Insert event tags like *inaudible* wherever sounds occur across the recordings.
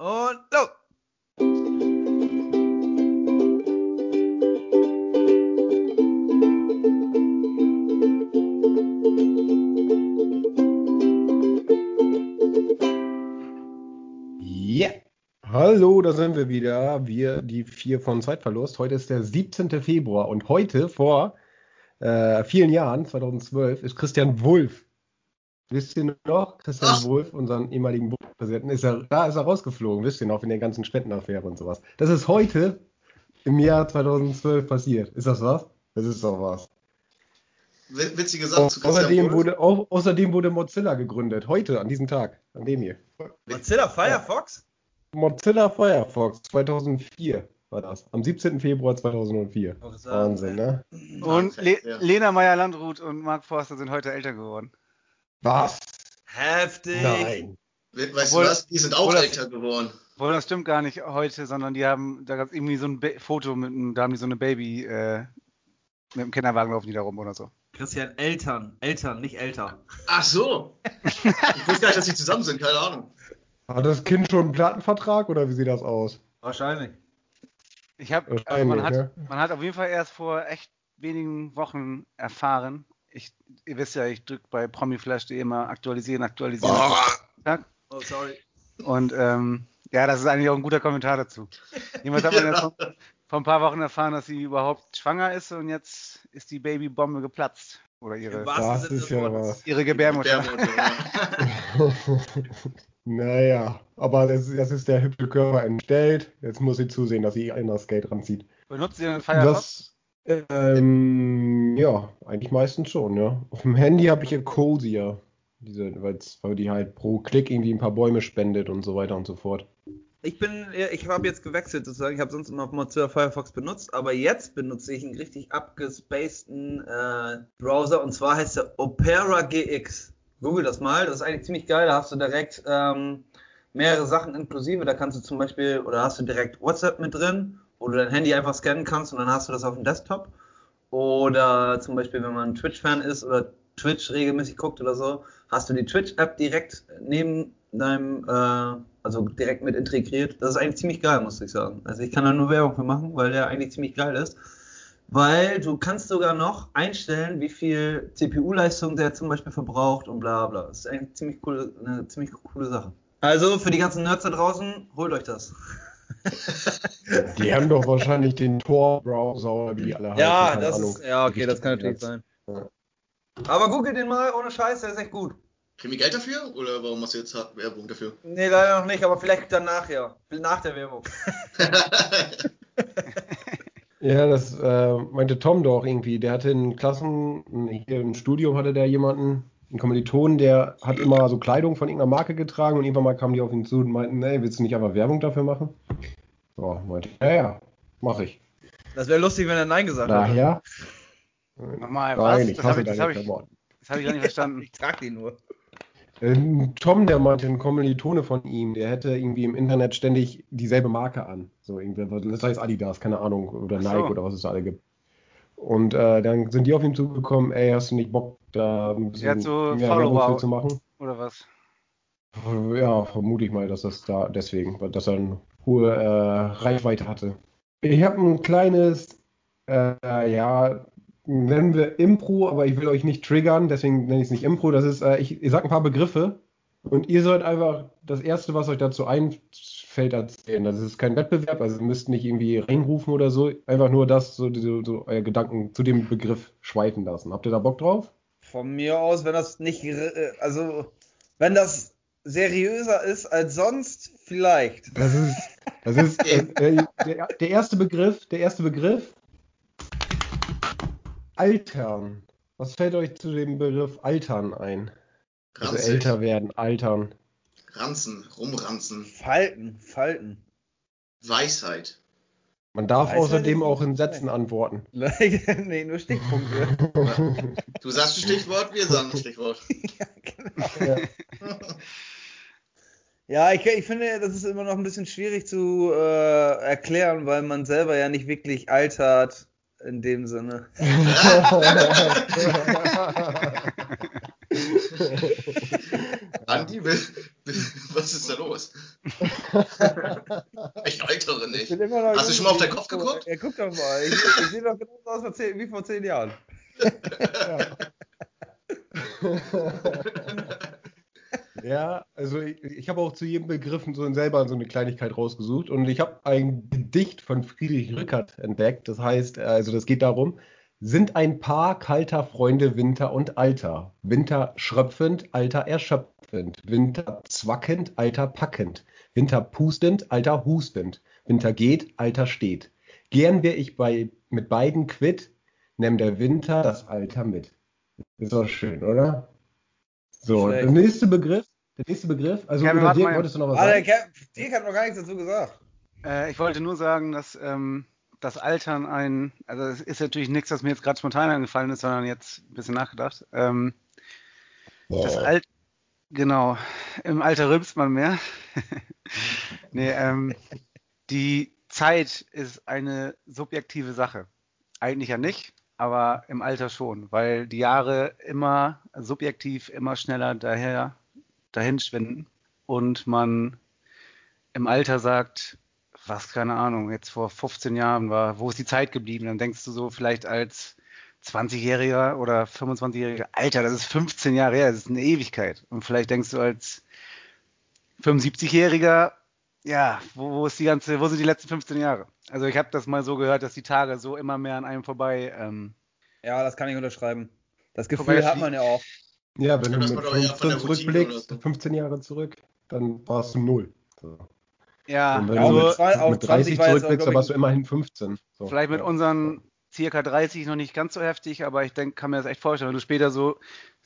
Und los! Ja. Hallo, da sind wir wieder. Wir, die vier von Zeitverlust. Heute ist der 17. Februar und heute, vor äh, vielen Jahren, 2012, ist Christian Wulff. Wisst ihr noch? Christian Ach. Wulff, unseren ehemaligen Bundespräsidenten, ist er, da ist er rausgeflogen, wisst ihr noch, in der ganzen Spendenaffäre und sowas. Das ist heute im Jahr 2012 passiert. Ist das was? Das ist doch was. Wi- Witzige Sache zu Christian Außerdem Wolf. wurde, au außerdem wurde Mozilla gegründet. Heute, an diesem Tag. An dem hier. Mozilla Firefox? Mozilla Firefox 2004 war das. Am 17. Februar 2004. Wahnsinn, ne? Und Le ja. Lena Meyer-Landrut und Mark Forster sind heute älter geworden. Was? Heftig. Nein. We- Weißt Obwohl- du was? Die sind auch älter geworden. Obwohl, das stimmt gar nicht heute, sondern die haben, da gab es irgendwie so ein Ba- Foto mit, einem- da haben die so eine Baby äh, mit dem Kinderwagen laufen die da rum oder so. Christian, Eltern. Eltern, nicht älter. Ach so. ich wusste gar nicht, dass die zusammen sind, keine Ahnung. Hat das Kind schon einen Plattenvertrag oder wie sieht das aus? Wahrscheinlich. Ich habe, also Wahrscheinlich, man hat, ne? man hat auf jeden Fall erst vor echt wenigen Wochen erfahren. Ich, ihr wisst ja, ich drücke bei promiflash.de immer aktualisieren, aktualisieren. Tag. Oh, sorry. Und ähm, ja, das ist eigentlich auch ein guter Kommentar dazu. Jemand hat man Ja. jetzt vor, vor ein paar Wochen erfahren, dass sie überhaupt schwanger ist und jetzt ist die Babybombe geplatzt. Oder ihre, Das ist ja was. ihre Gebärmutter. Gebärmutter, ja. *laughs* naja, aber das, das ist der hübsche Körper entstellt. Jetzt muss sie zusehen, dass sie ein das Geld ranzieht. Benutzt ihr den Firefox? Ähm, ja, eigentlich meistens schon, ja. Auf dem Handy habe ich ja Cozier. Diese, weil die halt pro Klick irgendwie ein paar Bäume spendet und so weiter und so fort. Ich bin, ich habe jetzt gewechselt sozusagen. Ich habe sonst immer Mozilla Firefox benutzt, aber jetzt benutze ich einen richtig abgespaceden äh, Browser und zwar heißt der Opera GX. Google das mal, das ist eigentlich ziemlich geil. Da hast du direkt ähm, mehrere Sachen inklusive. Da kannst du zum Beispiel, oder hast du direkt WhatsApp mit drin, wo du dein Handy einfach scannen kannst und dann hast du das auf dem Desktop. Oder zum Beispiel, wenn man Twitch-Fan ist oder Twitch regelmäßig guckt oder so, hast du die Twitch-App direkt neben deinem, äh, also direkt mit integriert. Das ist eigentlich ziemlich geil, muss ich sagen. Also ich kann da nur Werbung für machen, weil der eigentlich ziemlich geil ist. Weil du kannst sogar noch einstellen, wie viel CPU-Leistung der zum Beispiel verbraucht und bla bla. Das ist eigentlich ziemlich coole, eine ziemlich coole Sache. Also für die ganzen Nerds da draußen, holt euch das. *laughs* Die haben doch wahrscheinlich den Tor-Browser oder wie die alle heißen. Ja, keine das Ahnung. ist, ja, okay, das kann natürlich sein. Ja. Aber googelt den mal ohne Scheiß, der ist echt gut. Kriegen wir Geld dafür? Oder warum machst du jetzt Werbung dafür? Nee, leider noch nicht, aber vielleicht danach ja. Nach der Werbung. *laughs* Ja, das äh, meinte Tom doch irgendwie. Der hatte in Klassen, hier im Studium hatte der jemanden, einen Kommilitonen, der hat immer so Kleidung von irgendeiner Marke getragen und irgendwann mal kamen die auf ihn zu und meinten, ey, willst du nicht einfach Werbung dafür machen? Ja, meinte, ich, ja, ja, mach ich. Das wäre lustig, wenn er Nein gesagt hätte. Daher, Nochmal, was? nein, ich Das habe ich, das hab ich, das hab ich gar nicht verstanden. *laughs* Ich trag den nur. Ähm, Tom, der meinte, ein Kommilitone von ihm, der hätte irgendwie im Internet ständig dieselbe Marke an. So irgendwie, das heißt Adidas, keine Ahnung, oder so. Nike oder was es da alle gibt. Und äh, dann sind die auf ihn zugekommen, ey, hast du nicht Bock, da ein bisschen hat so mehr Follower. Zu machen? Oder was? Ja, vermute ich mal, dass das da deswegen, dass er eine hohe äh, Reichweite hatte. Ich habe ein kleines, äh, ja, nennen wir Impro, aber ich will euch nicht triggern, deswegen nenne ich es nicht Impro. Das ist, äh, ich, ich sag ein paar Begriffe und ihr sollt einfach das Erste, was euch dazu einfällt, erzählen. Das ist kein Wettbewerb, also ihr müsst nicht irgendwie reinrufen oder so, einfach nur das, so, so, so euer Gedanken zu dem Begriff schweifen lassen. Habt ihr da Bock drauf? Von mir aus, wenn das nicht, äh, also, wenn das seriöser ist als sonst, vielleicht. Das ist, das ist *laughs* äh, äh, der, der erste Begriff, der erste Begriff. Altern. Was fällt euch zu dem Begriff Altern ein? Also älter werden, altern. Ranzen, rumranzen. Falten, Falten. Weisheit. Man darf Weisheit außerdem auch in Sätzen antworten. *laughs* nee, nur Stichpunkte. *laughs* Du sagst ein Stichwort, wir sagen ein Stichwort. *laughs* Ja. Ja, ich, ich finde, das ist immer noch ein bisschen schwierig zu äh, erklären, weil man selber ja nicht wirklich altert in dem Sinne. Will, Was ist da los? *laughs* ich altere Ich nicht. noch Hast du schon mal auf deinen Kopf geguckt? Ja, guck doch mal. Ich, ich sehe doch genauso aus wie vor zehn Jahren. Ja, also ich, ich habe auch zu jedem Begriff so selber so eine Kleinigkeit rausgesucht und ich habe ein Gedicht von Friedrich Rückert entdeckt. Das heißt, also das geht darum, sind ein Paar kalter Freunde Winter und Alter. Winter schröpfend, Alter erschöpfend. Winter zwackend, Alter packend. Winter pustend, Alter hustend. Winter geht, Alter steht. Gern wär ich bei, mit beiden quitt, nimm der Winter das Alter mit. Ist doch schön, oder? So, Schlecht. der nächste Begriff. Der nächste Begriff. Also, wir über Dirk mal. wolltest du noch was der sagen? Dirk hat noch gar nichts dazu gesagt. Äh, ich wollte nur sagen, dass ähm, das Altern ein, also es ist natürlich nichts, was mir jetzt gerade spontan eingefallen ist, sondern jetzt ein bisschen nachgedacht. Ähm, das Alt, genau, im Alter rülpst man mehr. *laughs* nee, ähm, die Zeit ist eine subjektive Sache. Eigentlich ja nicht, aber im Alter schon, weil die Jahre immer subjektiv immer schneller daher dahin schwinden und man im Alter sagt, was, keine Ahnung, jetzt vor 15 Jahren war, wo ist die Zeit geblieben? Dann denkst du so vielleicht als 20-Jähriger oder 25-Jähriger, Alter, das ist 15 Jahre her, das ist eine Ewigkeit. Und vielleicht denkst du als 75-Jähriger, ja, wo, wo ist die ganze, wo sind die letzten 15 Jahre? Also ich habe das mal so gehört, dass die Tage so immer mehr an einem vorbei, ähm, Ja, das kann ich unterschreiben. Das Gefühl hat man ja auch. Ja, wenn Ja, du das mit war doch eher von 15 der Routine zurückblickst, so. 15 Jahre zurück, dann warst du null. So. ja, Und wenn ja, du mit mit, zwei- auf mit 20 30 war jetzt auch, zurückblickst, dann warst du immerhin 15. So. Vielleicht mit unseren circa 30 noch nicht ganz so heftig, aber ich denke, kann mir das echt vorstellen, wenn du später so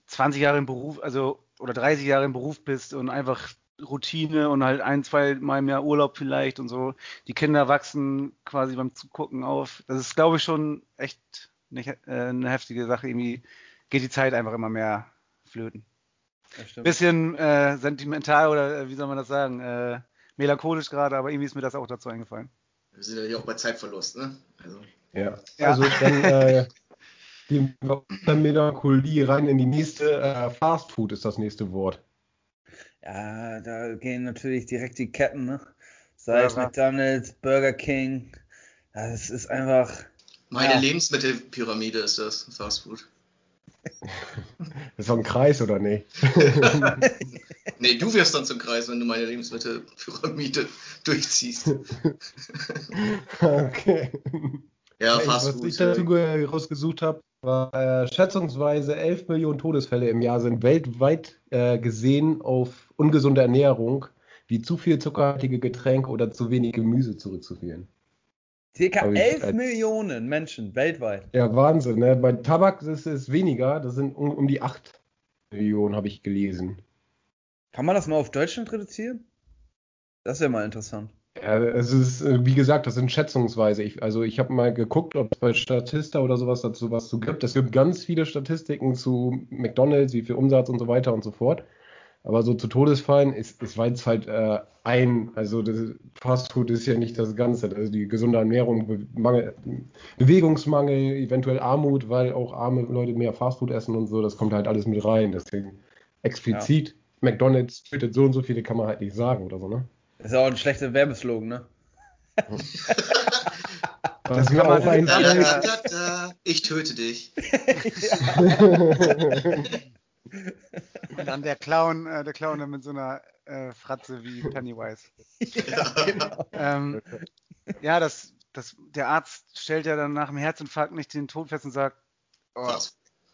20 Jahre im Beruf, also oder 30 Jahre im Beruf bist und einfach Routine und halt ein, zwei Mal im Jahr Urlaub vielleicht und so. Die Kinder wachsen quasi beim Zugucken auf. Das ist, glaube ich, schon echt nicht, äh, eine heftige Sache. Irgendwie geht die Zeit einfach immer mehr flöten. Bisschen äh, sentimental oder äh, wie soll man das sagen? Äh, melancholisch gerade, aber irgendwie ist mir das auch dazu eingefallen. Wir sind ja hier auch bei Zeitverlust, ne? Also, Ja. Ja. Also dann äh, gehen wir aus der Melancholie rein in die nächste. Äh, Fast Food ist das nächste Wort. Ja, da gehen natürlich direkt die Ketten, ne? Sei es Ja, McDonalds, Burger King. Das ist einfach. meine Ja. Lebensmittelpyramide ist das, Fast Food. Das *laughs* ist doch ein Kreis, oder nicht? *laughs* Nee, du wirst dann zum Kreis, wenn du meine Lebensmittelpyramide *laughs* durchziehst. okay. Ja, Fast was Food. ich dazu ge- rausgesucht habe, war äh, schätzungsweise 11 Millionen Todesfälle im Jahr sind weltweit äh, gesehen auf ungesunde Ernährung, wie zu viel zuckerhaltige Getränke oder zu wenig Gemüse zurückzuführen. Circa Hab ich 11 als- Millionen Menschen weltweit. Ja, Wahnsinn. Ne? Bei Tabak ist es weniger, das sind um, um die 8 Millionen, habe ich gelesen. Kann man das mal auf Deutschland reduzieren? Das wäre mal interessant. Ja, es ist, äh, wie gesagt, das sind schätzungsweise. Ich, also ich habe mal geguckt, ob es bei Statista oder sowas dazu was zu gibt. Es gibt ganz viele Statistiken zu McDonalds, wie viel Umsatz und so weiter und so fort. Aber so zu Todesfallen ist, ist weil es halt äh, ein, also das Fast Food ist ja nicht das Ganze. Also die gesunde Ernährung, Be Mangel, Bewegungsmangel, eventuell Armut, weil auch arme Leute mehr Fast Food essen und so, das kommt halt alles mit rein. Deswegen explizit McDonalds tötet so und so viele kann man halt nicht sagen oder so, ne? Das ist auch ein schlechter Werbeslogan, ne? *laughs* Das kann man- auch ein Da, da, Ja. da, da, ich töte dich. *laughs* Und dann der Clown, äh, der Clown mit so einer äh, Fratze wie Pennywise. genau. Ähm, ja, das, das, der Arzt stellt ja dann nach dem Herzinfarkt nicht den Tod fest und sagt, oh,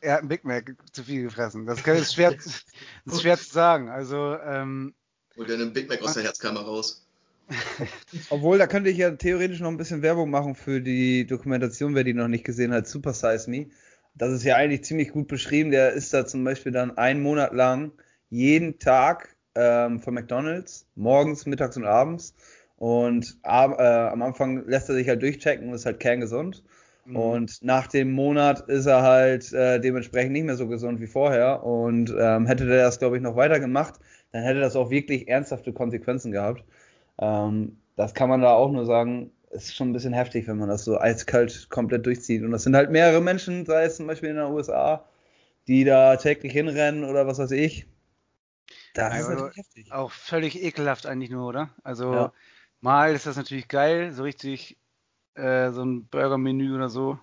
er hat einen Big Mac zu viel gefressen. Das ist schwer, das *laughs* ist schwer zu sagen. Also, ähm, Hol dir einen Big Mac aus der Herzkammer raus. *laughs* Obwohl, da könnte ich ja theoretisch noch ein bisschen Werbung machen für die Dokumentation, wer die noch nicht gesehen hat, Super Size Me. Das ist ja eigentlich ziemlich gut beschrieben. Der ist da zum Beispiel dann einen Monat lang jeden Tag ähm, von McDonalds, morgens, mittags und abends. Und ab, äh, am Anfang lässt er sich halt durchchecken und ist halt kerngesund. Mhm. Und nach dem Monat ist er halt äh, dementsprechend nicht mehr so gesund wie vorher. Und ähm, hätte der das, glaube ich, noch weiter gemacht, dann hätte das auch wirklich ernsthafte Konsequenzen gehabt. Ähm, das kann man da auch nur sagen, ist schon ein bisschen heftig, wenn man das so eiskalt komplett durchzieht. Und das sind halt mehrere Menschen, sei es zum Beispiel in den USA, die da täglich hinrennen oder was weiß ich. Das also ist natürlich heftig. Auch völlig ekelhaft eigentlich nur, oder? Also ja. mal ist das natürlich geil, so richtig äh, so ein Burger-Menü oder so.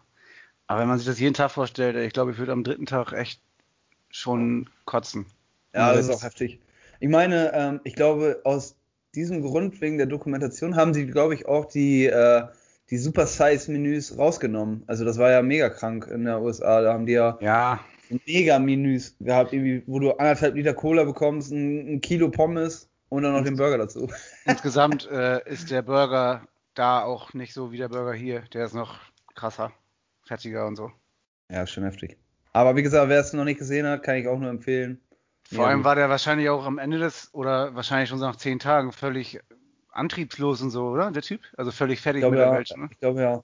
Aber wenn man sich das jeden Tag vorstellt, ich glaube, ich würde am dritten Tag echt schon kotzen. Ja, das ist auch heftig. Ich meine, ähm, ich glaube, aus diesem Grund, wegen der Dokumentation, haben sie, glaube ich, auch die, äh, die Super Size-Menüs rausgenommen. Also das war ja mega krank in der USA. Da haben die ja, ja. Mega-Menüs gehabt, irgendwie, wo du anderthalb Liter Cola bekommst, ein, ein Kilo Pommes und dann noch den Burger dazu. *laughs* Insgesamt äh, ist der Burger da auch nicht so wie der Burger hier. Der ist noch krasser, fettiger und so. Ja, schon heftig. Aber wie gesagt, wer es noch nicht gesehen hat, kann ich auch nur empfehlen. Vor ja, allem war der wahrscheinlich auch am Ende des, oder wahrscheinlich schon nach zehn Tagen völlig antriebslos und so, oder? Der Typ? Also völlig fertig mit der ja, Welt. Ne? Ich glaube ja.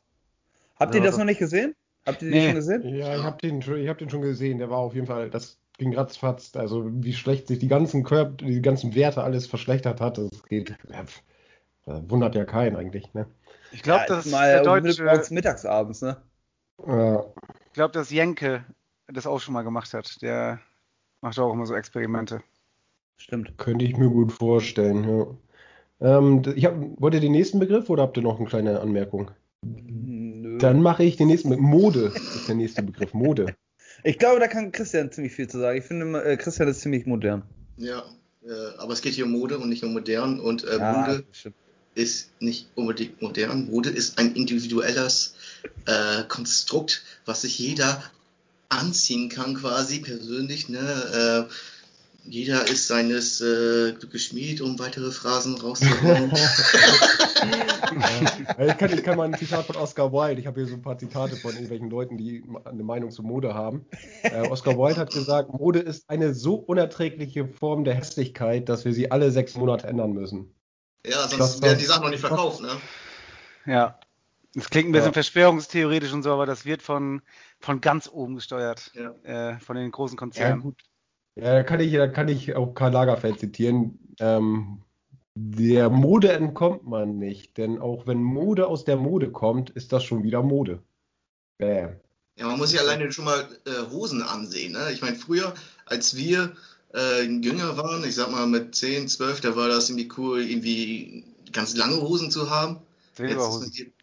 Habt ja, ihr das noch nicht gesehen? Habt ihr den nee. schon gesehen? Ja, ich habe den, hab den schon gesehen. Der war auf jeden Fall, das ging ratzfatz. Also wie schlecht sich die ganzen Körper, die ganzen Werte alles verschlechtert hat, das geht. Ja, wundert ja keinen eigentlich, ne? Ich glaube, ja, das mal der deutsche mittags abends, ne? Ja. Ich glaube, dass Jenke das auch schon mal gemacht hat. Der macht auch immer so Experimente. Stimmt. Könnte ich mir gut vorstellen, ja. Ähm, ich hab, wollt ihr den nächsten Begriff oder habt ihr noch eine kleine Anmerkung? Nö. Dann mache ich den nächsten Begriff. Mode ist der nächste Begriff. Mode. Ich glaube, da kann Christian ziemlich viel zu sagen. Ich finde, äh, Christian ist ziemlich modern. Ja, äh, aber es geht hier um Mode und nicht um modern. Und äh, ja, Mode ist nicht unbedingt modern. Mode ist ein individuelles äh, Konstrukt, was sich jeder anziehen kann, quasi persönlich. Ne? Äh, jeder ist seines äh, geschmied, um weitere Phrasen rauszuholen. *laughs* ich, kann, ich kann mal ein Zitat von Oscar Wilde. Ich habe hier so ein paar Zitate von irgendwelchen Leuten, die eine Meinung zu Mode haben. Äh, Oscar Wilde hat gesagt, Mode ist eine so unerträgliche Form der Hässlichkeit, dass wir sie alle sechs Monate ändern müssen. Ja, sonst werden die Sachen noch nicht verkauft, ne? Ja. Das klingt ein bisschen ja. verschwörungstheoretisch und so, aber das wird von, von ganz oben gesteuert. Ja. Äh, von den großen Konzernen. Ja, gut. Ja, da kann ich, da kann ich auch Karl Lagerfeld zitieren. Ähm, der Mode entkommt man nicht, denn auch wenn Mode aus der Mode kommt, ist das schon wieder Mode. Bäh. Ja, man muss sich alleine schon mal äh, Hosen ansehen. Ne? Ich meine, früher, als wir äh, jünger waren, ich sag mal mit 10, 12, da war das irgendwie cool, irgendwie ganz lange Hosen zu haben. Silberhosen.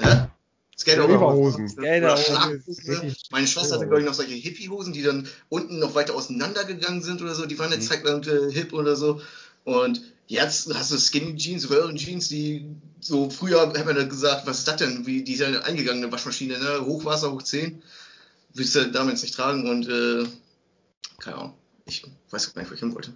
Ja? Skaterhosen. Skaterhosen. Meine Schwester hatte, glaube ich, noch solche Hippie-Hosen, die dann unten noch weiter auseinandergegangen sind oder so. Die waren eine mhm. Zeit lang äh, hip oder so. Und jetzt hast du Skinny Jeans, Röhren Jeans, die so früher hat man gesagt, was ist das denn? Wie die sind eingegangene Waschmaschine, ne? Hochwasser, hoch 10. Willst du damit nicht tragen und äh, keine Ahnung. Ich weiß gar nicht, wo ich hin wollte.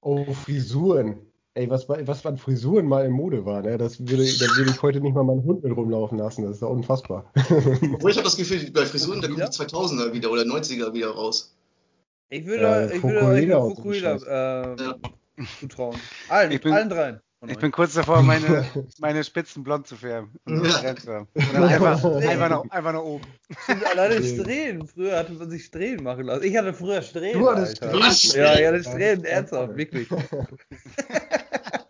Oh, Frisuren. Ey, was, was an Frisuren mal in Mode war, ne? das würde, da würde ich heute nicht mal meinen Hund mit rumlaufen lassen. Das ist ja unfassbar. *laughs* Obwohl ich habe das Gefühl, bei Frisuren, da kommen die 2000er wieder oder 90er wieder raus. Ich würde, äh, ich würde Fukuhila äh, ja. zutrauen. Allen, ich bin, allen dreien. Ich bin kurz davor, meine, *laughs* meine Spitzen blond zu färben. Ja. einfach, *laughs* einfach, nach, einfach nach oben. Alleine Strähnen. Früher hatte man sich Strähnen machen lassen. Ich hatte früher Strähnen. Du hattest Strähnen? Ja, ich hatte Strähnen, ernsthaft, wirklich.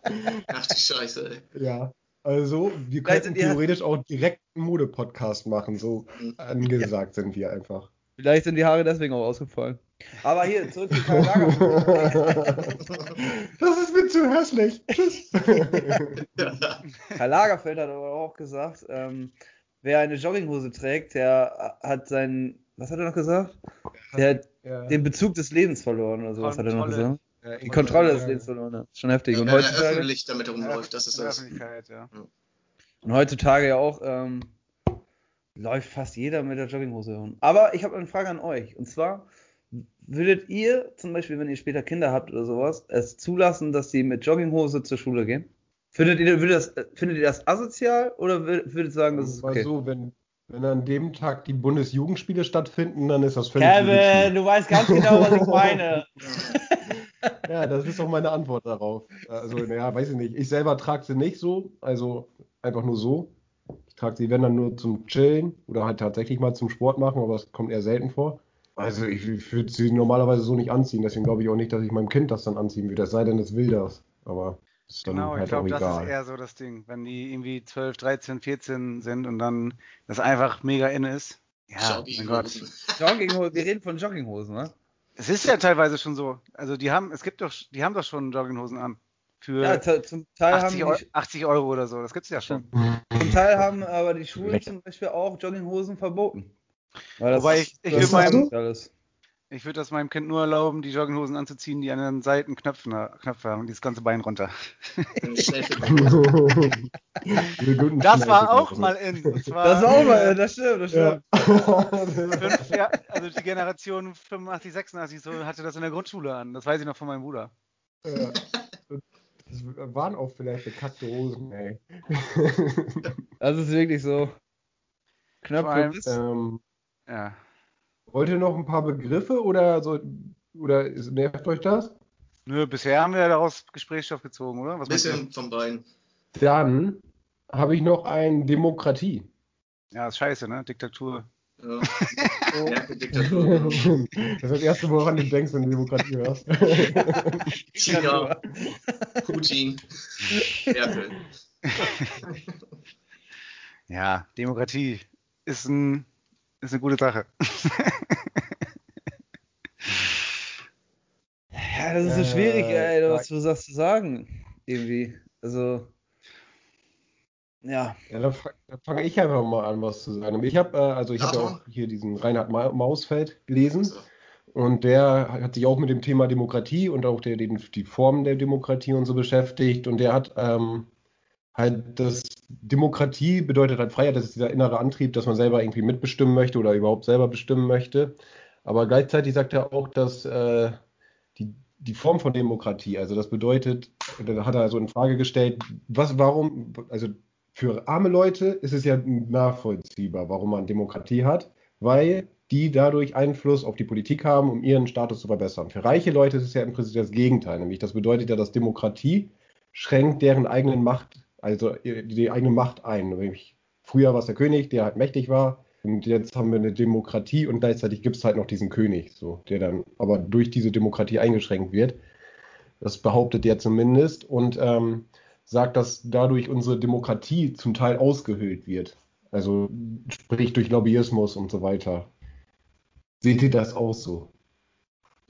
*laughs* Ach die Scheiße, ey. Ja. Also, wir könnten theoretisch auch direkt einen Mode-Podcast machen. So mhm. angesagt ja. sind wir einfach. Vielleicht sind die Haare deswegen auch ausgefallen. Aber hier, zurück zu Karl Lagerfeld. *laughs* das ist mir zu hässlich. Tschüss. Karl Lagerfeld hat aber auch gesagt, ähm, wer eine Jogginghose trägt, der hat seinen, was hat er noch gesagt? Der hat ja. den Bezug des Lebens verloren oder sowas hat er noch gesagt. Ja, die Kontrolle des Lebens verloren, ja. Schon heftig. Und heutzutage, öffentlich damit rumläuft, das ist das. Ja. Und heutzutage ja auch ähm, läuft fast jeder mit der Jogginghose herum. Aber ich habe eine Frage an euch. Und zwar, würdet ihr zum Beispiel, wenn ihr später Kinder habt oder sowas, es zulassen, dass sie mit Jogginghose zur Schule gehen? Findet ihr, das, findet ihr das asozial oder würdet ihr sagen, das ist okay? so, wenn, wenn an dem Tag die Bundesjugendspiele stattfinden, dann ist das völlig Kevin, du weißt ganz genau, was ich *laughs* meine. *laughs* ja, das ist auch meine Antwort darauf. Also, naja, weiß ich nicht. Ich selber trage sie nicht so, also einfach nur so. Ich trage sie, wenn dann nur zum Chillen oder halt tatsächlich mal zum Sport machen, aber es kommt eher selten vor. Also ich, ich würde sie normalerweise so nicht anziehen, deswegen glaube ich auch nicht, dass ich meinem Kind das dann anziehen würde, es sei denn, es will das. Aber ist dann genau, halt ich glaube, das ist eher so das Ding, wenn die irgendwie 12, 13, 14 sind und dann das einfach mega in ist. Ja, mein Gott. Jogginghosen, wir reden von Jogginghosen, ne? Es ist ja teilweise schon so. Also die haben, es gibt doch, die haben doch schon Jogginghosen an. Für ja, zum Teil 80, haben die, 80 Euro oder so, das gibt es ja schon. Zum Teil haben aber die Schulen zum Beispiel auch Jogginghosen verboten. Wobei ich, ich, will meinem, ich würde das meinem Kind nur erlauben, die Jogginghosen anzuziehen, die an den Seiten Knöpfe, Knöpfe haben, dieses ganze Bein runter. *laughs* *laughs* das war auch mal in. Das war auch mal in, das stimmt, das stimmt. Ja. *laughs* Also die Generation 85, 86 so hatte das in der Grundschule an. Das weiß ich noch von meinem Bruder. Ja. Das waren auch vielleicht bekackte Hosen, ey. Das ist wirklich so. Knöpfe bis. Ähm, ja. Wollt ihr noch ein paar Begriffe oder so, oder nervt euch das? Nö, bisher haben wir daraus Gesprächsstoff gezogen, oder? Was bisschen von beiden. Dann habe ich noch ein Demokratie. Ja, ist scheiße, ne? Diktatur. Ja. *laughs* Oh. Diktatur. *laughs* Das ist das erste, woran du denkst, wenn du Demokratie hörst. *laughs* China. Putin. Merkel. Ja, Demokratie ist, ein, ist eine gute Sache. ja, das ist so schwierig, äh, ey, was du sagst zu sagen. Irgendwie. Also. Ja. Ja, dann, dann fange ich einfach mal an, was zu sagen. Ich habe äh, also ich habe ja auch hier diesen Reinhard Mausfeld gelesen und der hat sich auch mit dem Thema Demokratie und auch der, den, die Formen der Demokratie und so beschäftigt und der hat ähm, halt das Demokratie bedeutet halt Freiheit, das ist dieser innere Antrieb, dass man selber irgendwie mitbestimmen möchte oder überhaupt selber bestimmen möchte. Aber gleichzeitig sagt er auch, dass äh, die, die Form von Demokratie, also das bedeutet, da hat er so in Frage gestellt, was, warum, also für arme Leute ist es ja nachvollziehbar, warum man Demokratie hat, weil die dadurch Einfluss auf die Politik haben, um ihren Status zu verbessern. Für reiche Leute ist es ja im Prinzip das Gegenteil, nämlich das bedeutet ja, dass Demokratie schränkt deren eigenen Macht, also die eigene Macht ein. Früher war es der König, der halt mächtig war, und jetzt haben wir eine Demokratie und gleichzeitig gibt es halt noch diesen König, so, der dann aber durch diese Demokratie eingeschränkt wird. Das behauptet der zumindest. Und ähm, sagt, dass dadurch unsere Demokratie zum Teil ausgehöhlt wird. Also sprich durch Lobbyismus und so weiter. Seht ihr das auch so?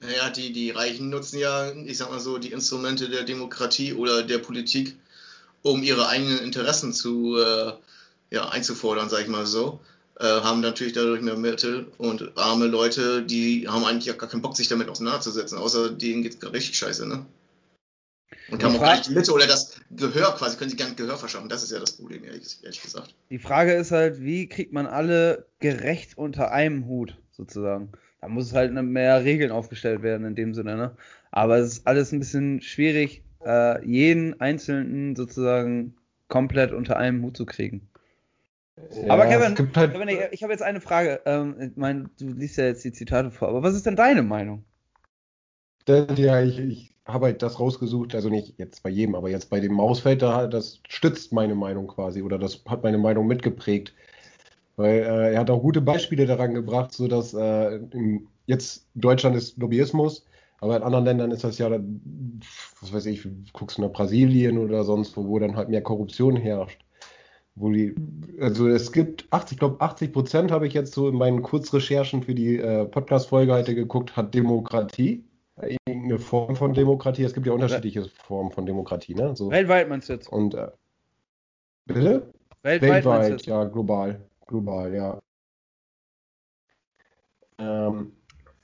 Naja, die, die Reichen nutzen ja, ich sag mal so, die Instrumente der Demokratie oder der Politik, um ihre eigenen Interessen zu äh, ja, einzufordern, sag ich mal so. Äh, haben natürlich dadurch mehr Mittel und arme Leute, die haben eigentlich gar keinen Bock, sich damit auseinanderzusetzen, außer denen geht es richtig scheiße, ne? Und haben auch gar nicht die Mitte oder das Gehör quasi, können sie gar nicht Gehör verschaffen. Das ist ja das Problem, ehrlich, ehrlich, gesagt. Die Frage ist halt, wie kriegt man alle gerecht unter einem Hut, sozusagen? Da muss halt mehr Regeln aufgestellt werden in dem Sinne, ne? Aber es ist alles ein bisschen schwierig, äh, jeden Einzelnen sozusagen komplett unter einem Hut zu kriegen. Ja, aber Kevin, halt Kevin ich, ich habe jetzt eine Frage. Ähm, ich meine, du liest ja jetzt die Zitate vor, aber was ist denn deine Meinung? Ja, ich, ich habe halt das rausgesucht, also nicht jetzt bei jedem, aber jetzt bei dem Mausfeld, da, das stützt meine Meinung quasi oder das hat meine Meinung mitgeprägt. Weil äh, er hat auch gute Beispiele daran gebracht, so dass äh, jetzt Deutschland ist Lobbyismus, aber in anderen Ländern ist das ja, was weiß ich, guckst du nach Brasilien oder sonst wo, wo dann halt mehr Korruption herrscht. Wo die, also es gibt 80, ich glaube 80 Prozent habe ich jetzt so in meinen Kurzrecherchen für die äh, Podcast-Folge heute geguckt, hat Demokratie irgendeine Form von Demokratie. Es gibt ja unterschiedliche Formen von Demokratie, ne? So. Weltweit meinst du jetzt? Und äh, bitte? Weltweit, Weltweit ja, global. Global, ja. Ähm,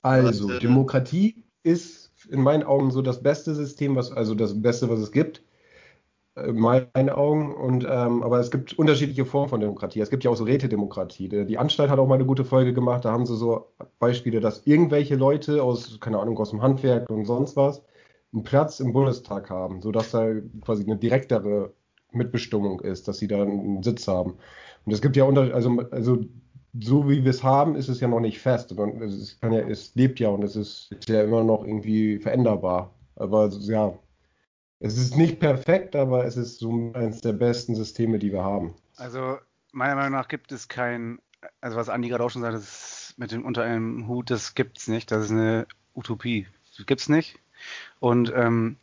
also, Was, Demokratie ist in meinen Augen so das beste System, was, also das Beste, was es gibt in meinen Augen. Und, ähm, aber es gibt unterschiedliche Formen von Demokratie. Es gibt ja auch so Rätedemokratie. Die Anstalt hat auch mal eine gute Folge gemacht. Da haben sie so Beispiele, dass irgendwelche Leute aus, keine Ahnung, aus dem Handwerk und sonst was einen Platz im Bundestag haben, sodass da quasi eine direktere Mitbestimmung ist, dass sie da einen Sitz haben. Und es gibt ja unter, also, also so wie wir es haben, ist es ja noch nicht fest. Es, kann ja, es lebt ja und es ist, ist ja immer noch irgendwie veränderbar. Aber ja, es ist nicht perfekt, aber es ist so eines der besten Systeme, die wir haben. Also meiner Meinung nach gibt es kein, also was Andi gerade auch schon sagt, das mit dem unter einem Hut, das gibt es nicht. Das ist eine Utopie. Das gibt es nicht. Und ähm,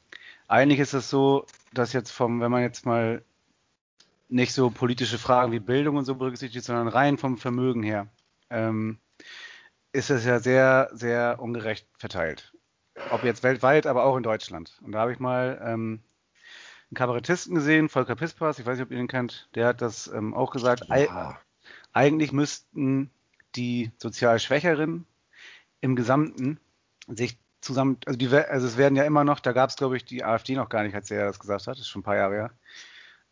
eigentlich ist es so, dass jetzt vom, wenn man jetzt mal nicht so politische Fragen wie Bildung und so berücksichtigt, sondern rein vom Vermögen her, ähm, ist es ja sehr, sehr ungerecht verteilt. Ob jetzt weltweit, aber auch in Deutschland. Und da habe ich mal ähm, einen Kabarettisten gesehen, Volker Pispas, ich weiß nicht, ob ihr ihn kennt, der hat das ähm, auch gesagt. Ja. Eigentlich müssten die sozial Schwächeren im Gesamten sich zusammen, also, die, also es werden ja immer noch, da gab es glaube ich die AfD noch gar nicht, als er das gesagt hat, das ist schon ein paar Jahre her.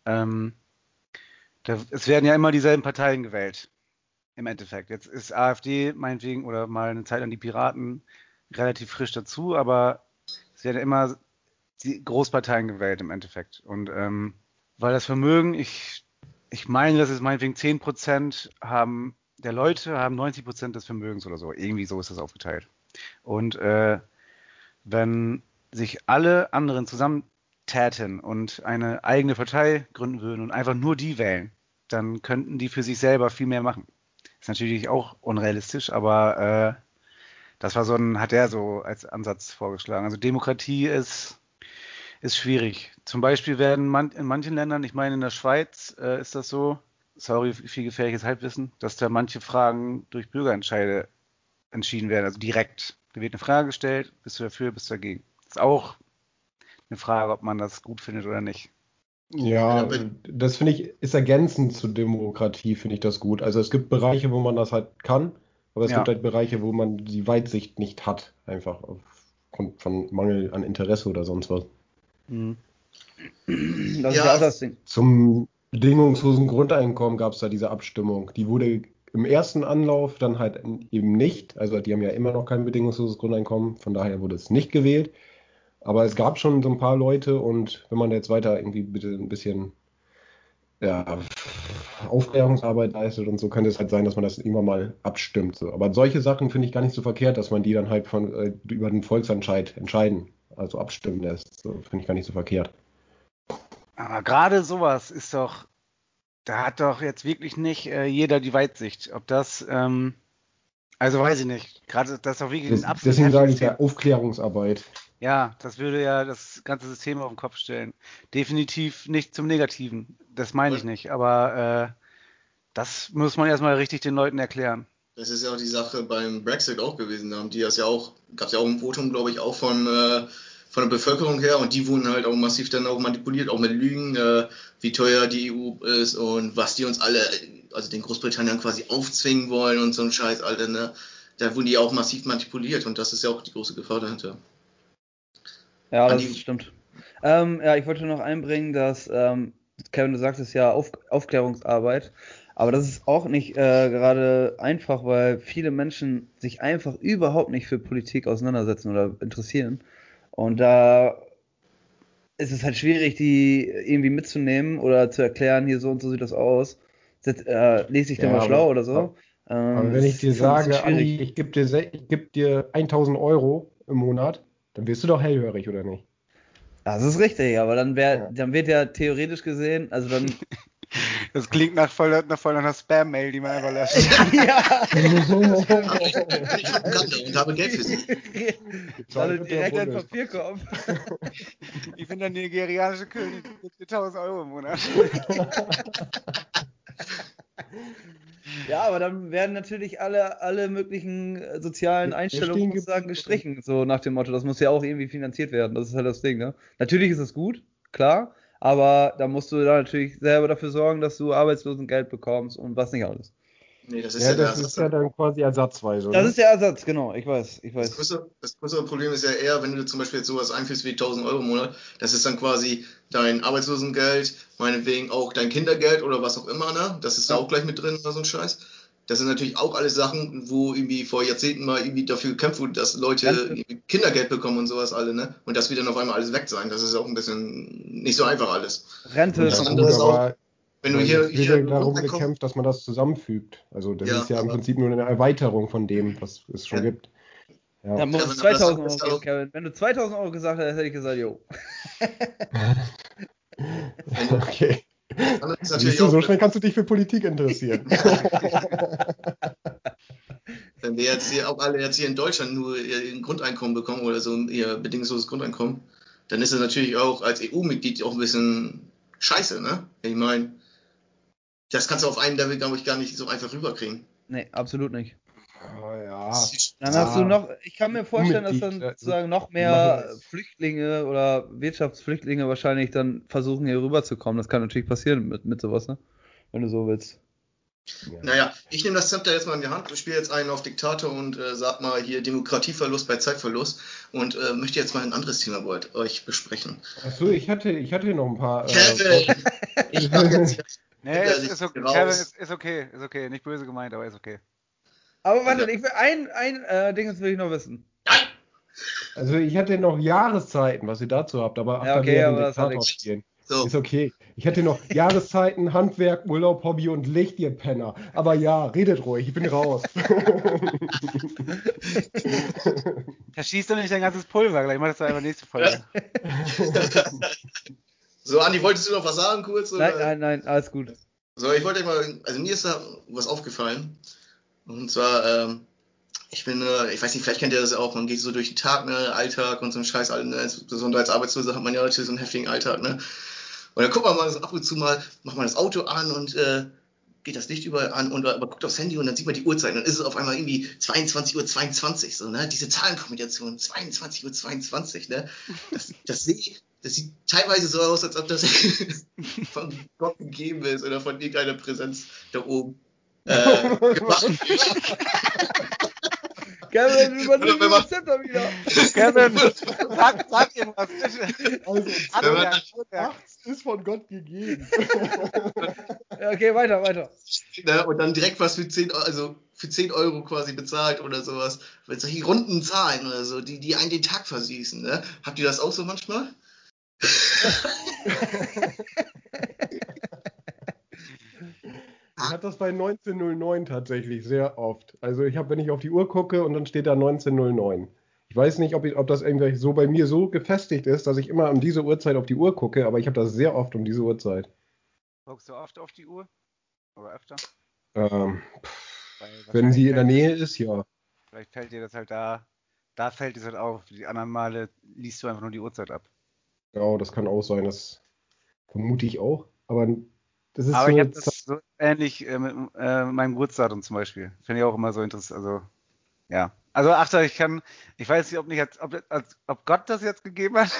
Ähm, da, es werden ja immer dieselben Parteien gewählt, im Endeffekt. Jetzt ist AfD meinetwegen oder mal eine Zeit an die Piraten relativ frisch dazu, aber es werden immer die Großparteien gewählt im Endeffekt. Und ähm, weil das Vermögen, ich, ich meine, dass es meinetwegen 10% haben der Leute haben 90% des Vermögens oder so. Irgendwie so ist das aufgeteilt. Und äh, wenn sich alle anderen zusammentäten und eine eigene Partei gründen würden und einfach nur die wählen, dann könnten die für sich selber viel mehr machen. Ist natürlich auch unrealistisch, aber äh, das war so ein, hat er so als Ansatz vorgeschlagen. Also Demokratie ist, ist schwierig. Zum Beispiel werden man, in manchen Ländern, ich meine in der Schweiz äh, ist das so, sorry, viel gefährliches Halbwissen, dass da manche Fragen durch Bürgerentscheide entschieden werden, also direkt. Da wird eine Frage gestellt, bist du dafür, bist du dagegen. Ist auch eine Frage, ob man das gut findet oder nicht. Ja, das finde ich, ist ergänzend zur Demokratie, finde ich das gut. Also es gibt Bereiche, wo man das halt kann, aber es ja. gibt halt Bereiche, wo man die Weitsicht nicht hat, einfach aufgrund von Mangel an Interesse oder sonst was. Mhm. Das ja. ist ja auch das Ding. Zum bedingungslosen Grundeinkommen gab es da diese Abstimmung. Die wurde im ersten Anlauf dann halt eben nicht. Also die haben ja immer noch kein bedingungsloses Grundeinkommen, von daher wurde es nicht gewählt. Aber es gab schon so ein paar Leute und wenn man jetzt weiter irgendwie bitte ein bisschen ja, Aufklärungsarbeit leistet und so, könnte es halt sein, dass man das irgendwann mal abstimmt. So. Aber solche Sachen finde ich gar nicht so verkehrt, dass man die dann halt von, äh, über den Volksentscheid entscheiden, also abstimmen lässt. So, finde ich gar nicht so verkehrt. Aber gerade sowas ist doch, da hat doch jetzt wirklich nicht äh, jeder die Weitsicht. Ob das, ähm, also weiß ich nicht. Gerade das ist doch wirklich das, ein Deswegen sage ich ja Aufklärungsarbeit. Ja, das würde ja das ganze System auf den Kopf stellen. Definitiv nicht zum Negativen. Das meine ich nicht. Aber äh, das muss man erstmal richtig den Leuten erklären. Das ist ja auch die Sache beim Brexit auch gewesen. Da haben die das ja auch, gab es ja auch ein Votum, glaube ich, auch von äh, von der Bevölkerung her und die wurden halt auch massiv dann auch manipuliert, auch mit Lügen, äh, wie teuer die EU ist und was die uns alle, also den Großbritannien quasi aufzwingen wollen und so ein Scheiß, Alter, ne? Da wurden die auch massiv manipuliert und das ist ja auch die große Gefahr dahinter. Ja, das die, stimmt. Ähm, ja, ich wollte noch einbringen, dass, ähm, Kevin, du sagtest ja Auf Aufklärungsarbeit, aber das ist auch nicht äh, gerade einfach, weil viele Menschen sich einfach überhaupt nicht für Politik auseinandersetzen oder interessieren. Und da ist es halt schwierig, die irgendwie mitzunehmen oder zu erklären, hier so und so sieht das aus. Das, äh, lese ich ja, mal schlau oder so. Ähm, wenn ich dir sage, Andi, ich gebe dir, geb dir 1000 Euro im Monat, dann wirst du doch hellhörig, oder nicht? Das ist richtig, aber dann, wär, ja. dann wird ja theoretisch gesehen, also dann *laughs* Das klingt nach voll, nach voll einer Spam-Mail, die man einfach löscht. *laughs* ja. ich habe und habe Geld für sie. Soll direkt ein Papierkorb. Ich bin der nigerianische König, gibt 1000 Euro im Monat. *laughs* Ja, aber dann werden natürlich alle, alle möglichen äh, sozialen Einstellungen sozusagen gestrichen, so nach dem Motto, das muss ja auch irgendwie finanziert werden. Das ist halt das Ding, ne? Natürlich ist es gut, klar, aber da musst du dann natürlich selber dafür sorgen, dass du Arbeitslosengeld bekommst und was nicht alles. Nee, das ist ja, ja das ist ja dann quasi ersatzweise. Das ne? ist der Ersatz, genau, ich weiß, ich weiß. Das größere, das größere, Problem ist ja eher, wenn du zum Beispiel jetzt sowas einführst wie 1000 Euro im Monat, das ist dann quasi dein Arbeitslosengeld, meinetwegen auch dein Kindergeld oder was auch immer, ne? Das ist da auch gleich mit drin oder so ein Scheiß. Das sind natürlich auch alles Sachen, wo irgendwie vor Jahrzehnten mal irgendwie dafür gekämpft wurde, dass Leute Kindergeld bekommen und sowas alle, ne? Und das wird dann auf einmal alles weg sein. Das ist auch ein bisschen nicht so einfach alles. Rente ist auch, wenn du hier, hier darum gekämpft, dass man das zusammenfügt. Also das ja, ist ja im Prinzip nur eine Erweiterung von dem, was es schon ja. gibt. Ja. Da muss 2000 Euro geben, Kevin. Wenn du 2000 Euro gesagt hättest, hätte ich gesagt, jo. *laughs* okay. Siehst du, so schnell kannst du dich für Politik interessieren. *laughs* Wenn wir jetzt hier auch alle jetzt hier in Deutschland nur ihr Grundeinkommen bekommen oder so ihr bedingungsloses Grundeinkommen, dann ist es natürlich auch als EU-Mitglied auch ein bisschen scheiße, ne? Ich meine, das kannst du auf einem Level, glaube ich, gar nicht so einfach rüberkriegen. Nee, absolut nicht. Oh, ja. Dann hast du noch, ich kann mir vorstellen, dass dann sozusagen noch mehr Flüchtlinge oder Wirtschaftsflüchtlinge wahrscheinlich dann versuchen, hier rüberzukommen. Das kann natürlich passieren mit, mit sowas, ne? Wenn du so willst. Ja. Naja, ich nehme das Zepter jetzt mal in die Hand, spiele jetzt einen auf Diktator und äh, sag mal hier Demokratieverlust bei Zeitverlust und äh, möchte jetzt mal ein anderes Thema mit euch besprechen. Achso, ich hatte, ich hatte noch ein paar. Äh, Kevin! ich jetzt. *laughs* Nee, ist, ist, okay. Kevin, ist, ist, okay, ist okay. Nicht böse gemeint, aber ist okay. Aber warte, ich will ein, ein äh, Ding, das will ich noch wissen. Also ich hatte noch Jahreszeiten, was ihr dazu habt, aber ja, okay, aber das hat spielen. So. Ist okay. Ich hätte noch Jahreszeiten, *laughs* Handwerk, Urlaub, Hobby und Licht, ihr Penner. Aber ja, redet ruhig, ich bin raus. *laughs* Verschießt doch nicht dein ganzes Pulver, gleich mach das einfach nächste Folge. *laughs* so, Andi, wolltest du noch was sagen kurz? Oder? Nein, nein, nein, alles gut. So, ich wollte mal, also mir ist da was aufgefallen. Und zwar, ähm, ich bin, äh, ich weiß nicht, vielleicht kennt ihr das auch, man geht so durch den Tag, ne, Alltag und so ein Scheiß, ne, besonders als Arbeitsloser hat man ja natürlich so einen heftigen Alltag, ne. Und dann guckt man mal so ab und zu mal, macht man das Auto an und äh, geht das Licht überall an und aber guckt aufs Handy und dann sieht man die Uhrzeit. Und dann ist es auf einmal irgendwie 22.22 Uhr, 22, so, ne? Diese Zahlenkombination, 22.22 Uhr, 22, ne? Das, das, sieht, das sieht teilweise so aus, als ob das *laughs* von Gott gegeben ist oder von irgendeiner Präsenz da oben äh, *laughs* gemacht. Kevin, übernimm das Zepter wieder. *laughs* Kevin, sag, sag ihm was. Also, nachts ist von Gott gegeben. okay, weiter, weiter. Na, und dann direkt was für 10, also für 10 Euro quasi bezahlt oder sowas. Mit solchen runden Zahlen oder so, die, die einen den Tag versüßen. Ne? Habt ihr das auch so manchmal? *laughs* Ich hatte das bei 1909 tatsächlich sehr oft. Also ich habe, wenn ich auf die Uhr gucke und dann steht da 1909. Ich weiß nicht, ob, ich, ob das irgendwie so bei mir so gefestigt ist, dass ich immer um diese Uhrzeit auf die Uhr gucke, aber ich habe das sehr oft um diese Uhrzeit. Guckst du oft auf die Uhr? Oder öfter? Ähm, wenn sie in der Nähe ist, ja. Vielleicht fällt dir das halt da, da fällt es halt auf. Die anderen Male liest du einfach nur die Uhrzeit ab. Ja, das kann auch sein, das vermute ich auch. Aber das ist Aber so ich habe das so ähnlich äh, mit äh, meinem Geburtsdatum zum Beispiel. Finde ich auch immer so interessant. Also, ja. Also, ach, ich kann, ich weiß nicht, ob, nicht als, ob, als, ob Gott das jetzt gegeben hat.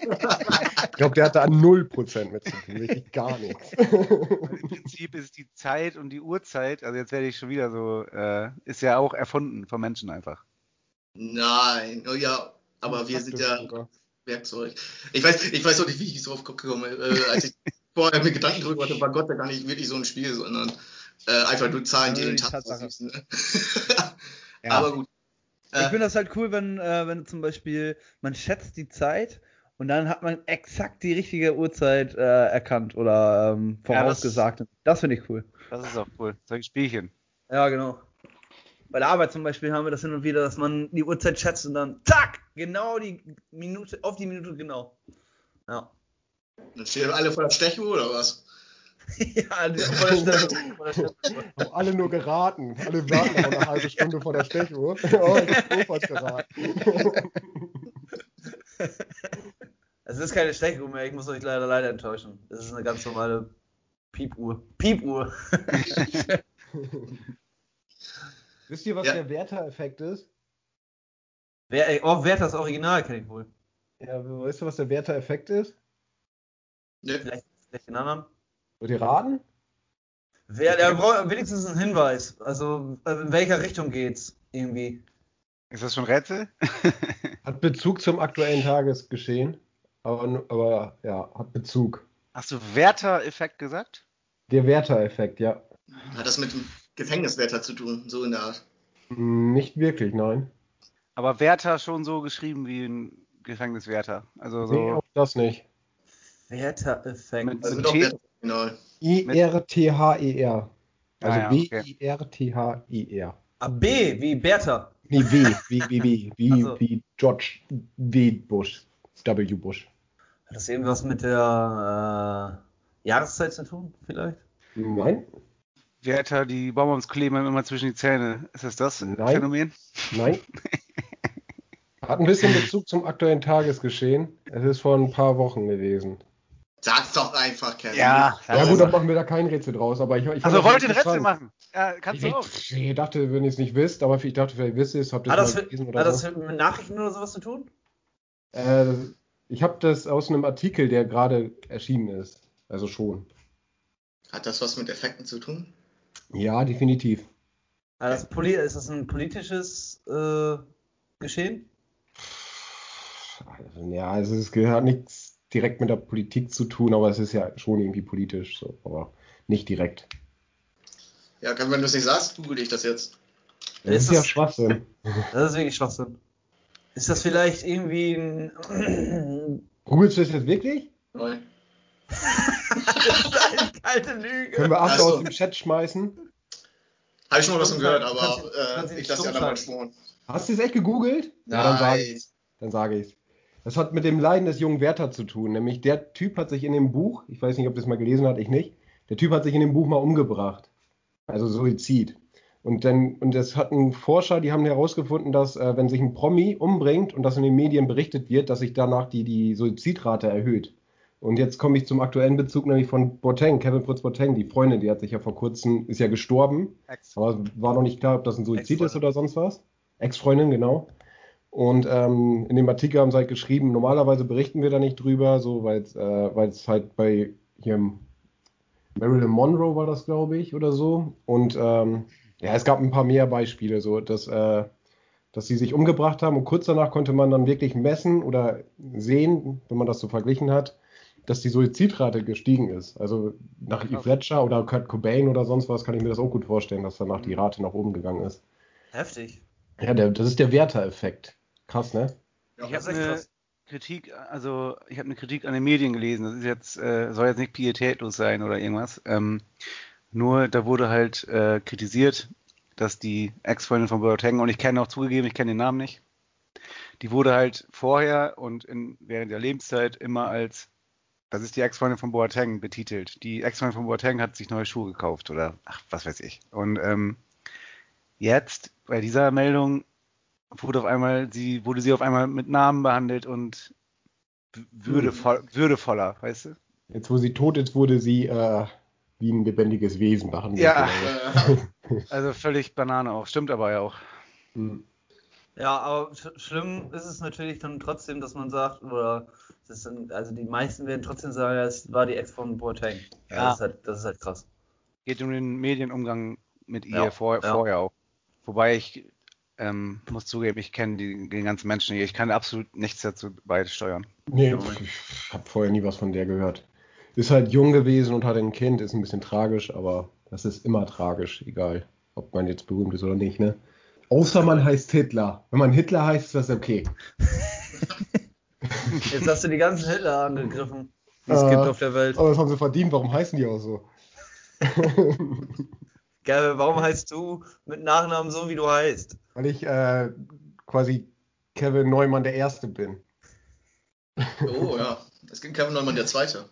ich glaube, der hatte an 0% mit zu tun, richtig gar nichts. *laughs* Im Prinzip ist die Zeit und die Uhrzeit, also jetzt werde ich schon wieder so, äh, ist ja auch erfunden von Menschen einfach. Nein, oh ja, aber wir sind ja Werkzeug. Ich weiß, ich weiß auch nicht, wie ich so drauf gekommen bin, äh, als ich *laughs* vorher mir Gedanken drüber hatte, war Gott ja gar nicht wirklich so ein Spiel, sondern äh, einfach nur Zahlen, die den Tag. Ne? *laughs* ja. Aber gut. Ich finde das halt cool, wenn, äh, wenn zum Beispiel man schätzt die Zeit und dann hat man exakt die richtige Uhrzeit äh, erkannt oder ähm, vorausgesagt. Ja, das, das finde ich cool. Das ist auch cool. Solche Spielchen. Ja, genau. Bei der Arbeit zum Beispiel haben wir das hin und wieder, dass man die Uhrzeit schätzt und dann zack, genau die Minute, auf die Minute genau. Ja. Dann stehen alle vor der Stechuhr oder was? *laughs* ja, vor der Stechuhr. Haben alle nur geraten. Alle warten noch eine halbe *laughs* Stunde vor der Stechuhr. oh, ich hab geraten. Es ist keine Stechuhr mehr, ich muss euch leider leider enttäuschen. Es ist eine ganz normale Piepuhr. Piepuhr. *laughs* Wisst ihr, was ja. der Werther-Effekt ist? Wer, oh, Werthers Original kenne ich wohl. Ja, weißt du, was der Werther-Effekt ist? Ne. Vielleicht, vielleicht den anderen. Wollt ihr raten? Wer, der braucht wenigstens einen Hinweis. Also, äh, in welcher Richtung geht's irgendwie? Ist das schon Rätsel? *laughs* hat Bezug zum aktuellen Tagesgeschehen. Aber, aber ja, hat Bezug. Hast du Werther-Effekt gesagt? Der Werther-Effekt, ja. Hat das mit dem Gefängniswärter zu tun, so in der Art? Nicht wirklich, nein. Aber Wärter schon so geschrieben wie ein Gefängniswärter. Also so. Nee, auch das nicht. Werther-Effekt. Also genau. I-R-T-H-E-R. Also ah, B-I-R-T-H-E-R. Ah, B, wie Bertha. Nee, W, wie, wie, wie, wie, also. wie George W. Bush. W. Bush. Hat das irgendwas mit der äh, Jahreszeit zu tun, vielleicht? Nein. Wärter, die Bonbons kleben immer zwischen die Zähne. Ist das das Nein. Phänomen? Nein. *laughs* Hat ein bisschen Bezug zum aktuellen Tagesgeschehen. Es ist vor ein paar Wochen gewesen. Sag's doch einfach, Kevin. Ja, Ja gut, dann machen wir da kein Rätsel draus, aber ich, ich Also das wollt ihr ein. Rätsel machen? Ja, kannst du auch. Ich, ich dachte, wenn ihr es nicht wisst, aber ich dachte, vielleicht wisst ihr es, habt ihr Hat es das, mal gelesen hat oder das so. mit Nachrichten oder sowas zu tun? Äh, ich habe das aus einem Artikel, der gerade erschienen ist. Also schon. Hat das was mit Effekten zu tun? Ja, definitiv. Ah, das Poli ist das ein politisches äh, Geschehen? Ja, also es hat nichts direkt mit der Politik zu tun, aber es ist ja schon irgendwie politisch, so, aber nicht direkt. Ja, wenn du es nicht sagst, google ich das jetzt. Das Ist ist ja das- Schwachsinn. *laughs* Das ist wirklich Schwachsinn. Ist das vielleicht irgendwie ein. *clears throat* Googelst du das jetzt wirklich? Nein. das *laughs* ist eine kalte Lüge. Können wir acht Ach so. aus dem Chat schmeißen? Habe ich schon mal was von gehört, aber Kannst du- kannst äh, ich lasse die anderen mal schmoren. Hast du es echt gegoogelt? Ja, dann sage ich Dann sage ich Das hat mit dem Leiden des jungen Werther zu tun. Nämlich der Typ hat sich in dem Buch, ich weiß nicht, ob das mal gelesen hat, ich nicht, der Typ hat sich in dem Buch mal umgebracht. Also Suizid. Und dann, und das hatten Forscher, die haben herausgefunden, dass äh, wenn sich ein Promi umbringt und das in den Medien berichtet wird, dass sich danach die, die Suizidrate erhöht. Und jetzt komme ich zum aktuellen Bezug, nämlich von Boateng, Kevin Prince Boateng, die Freundin, die hat sich ja vor kurzem, ist ja gestorben. Ex. Aber es war noch nicht klar, ob das ein Suizid ist oder sonst was. Ex-Freundin, genau. Und ähm, in dem Artikel haben sie halt geschrieben, normalerweise berichten wir da nicht drüber, so weil es äh, halt bei hier Marilyn Monroe war das, glaube ich, oder so. Und ähm, ja, es gab ein paar mehr Beispiele, so dass, äh, dass sie sich umgebracht haben und kurz danach konnte man dann wirklich messen oder sehen, wenn man das so verglichen hat, dass die Suizidrate gestiegen ist. Also nach Heath Ledger oder Kurt Cobain oder sonst was kann ich mir das auch gut vorstellen, dass danach die Rate nach oben gegangen ist. Heftig. Ja, der, das ist der Werter-Effekt. Krass, ne? Ja, Ich habe eine. Kritik, also ich habe eine Kritik an den Medien gelesen. Das ist jetzt, äh, soll jetzt nicht pietätlos sein oder irgendwas. Ähm, nur da wurde halt äh, kritisiert, dass die Ex-Freundin von Boateng, und ich kenne auch zugegeben, ich kenne den Namen nicht, die wurde halt vorher und in, während der Lebenszeit immer als, das ist die Ex-Freundin von Boateng betitelt. Die Ex-Freundin von Boateng hat sich neue Schuhe gekauft oder ach, was weiß ich. Und ähm, jetzt bei dieser Meldung wurde auf einmal, sie, wurde sie auf einmal mit Namen behandelt und würdevoll, würdevoller, weißt du? Jetzt, wo sie tot ist, wurde sie äh, wie ein lebendiges Wesen behandelt. Ja. Äh, *laughs* *laughs* Also völlig Banane auch. Stimmt aber ja auch. Hm. Ja, aber sch schlimm ist es natürlich dann trotzdem, dass man sagt, oder das sind, also die meisten werden trotzdem sagen, es war die Ex von Boateng. Ja, Ja. Das, ist halt, das ist halt krass. Geht um den Medienumgang mit ihr Ja, vor, ja. vorher auch. Wobei ich ähm, muss zugeben, ich kenne die, den ganzen Menschen hier. Ich kann absolut nichts dazu beisteuern. Nee, ich habe vorher nie was von der gehört. Ist halt jung gewesen und hat ein Kind, ist ein bisschen tragisch, aber das ist immer tragisch, egal, ob man jetzt berühmt ist oder nicht, ne? Außer man heißt Hitler. Wenn man Hitler heißt, ist das okay. *laughs* Jetzt hast du die ganzen Hitler angegriffen, die es Äh, gibt auf der Welt. Aber das haben sie verdient, warum heißen die auch so? *laughs* Gell, warum heißt du mit Nachnamen so, wie du heißt? Weil ich äh, quasi Kevin Neumann der Erste bin. oh ja, es gibt Kevin Neumann der Zweite.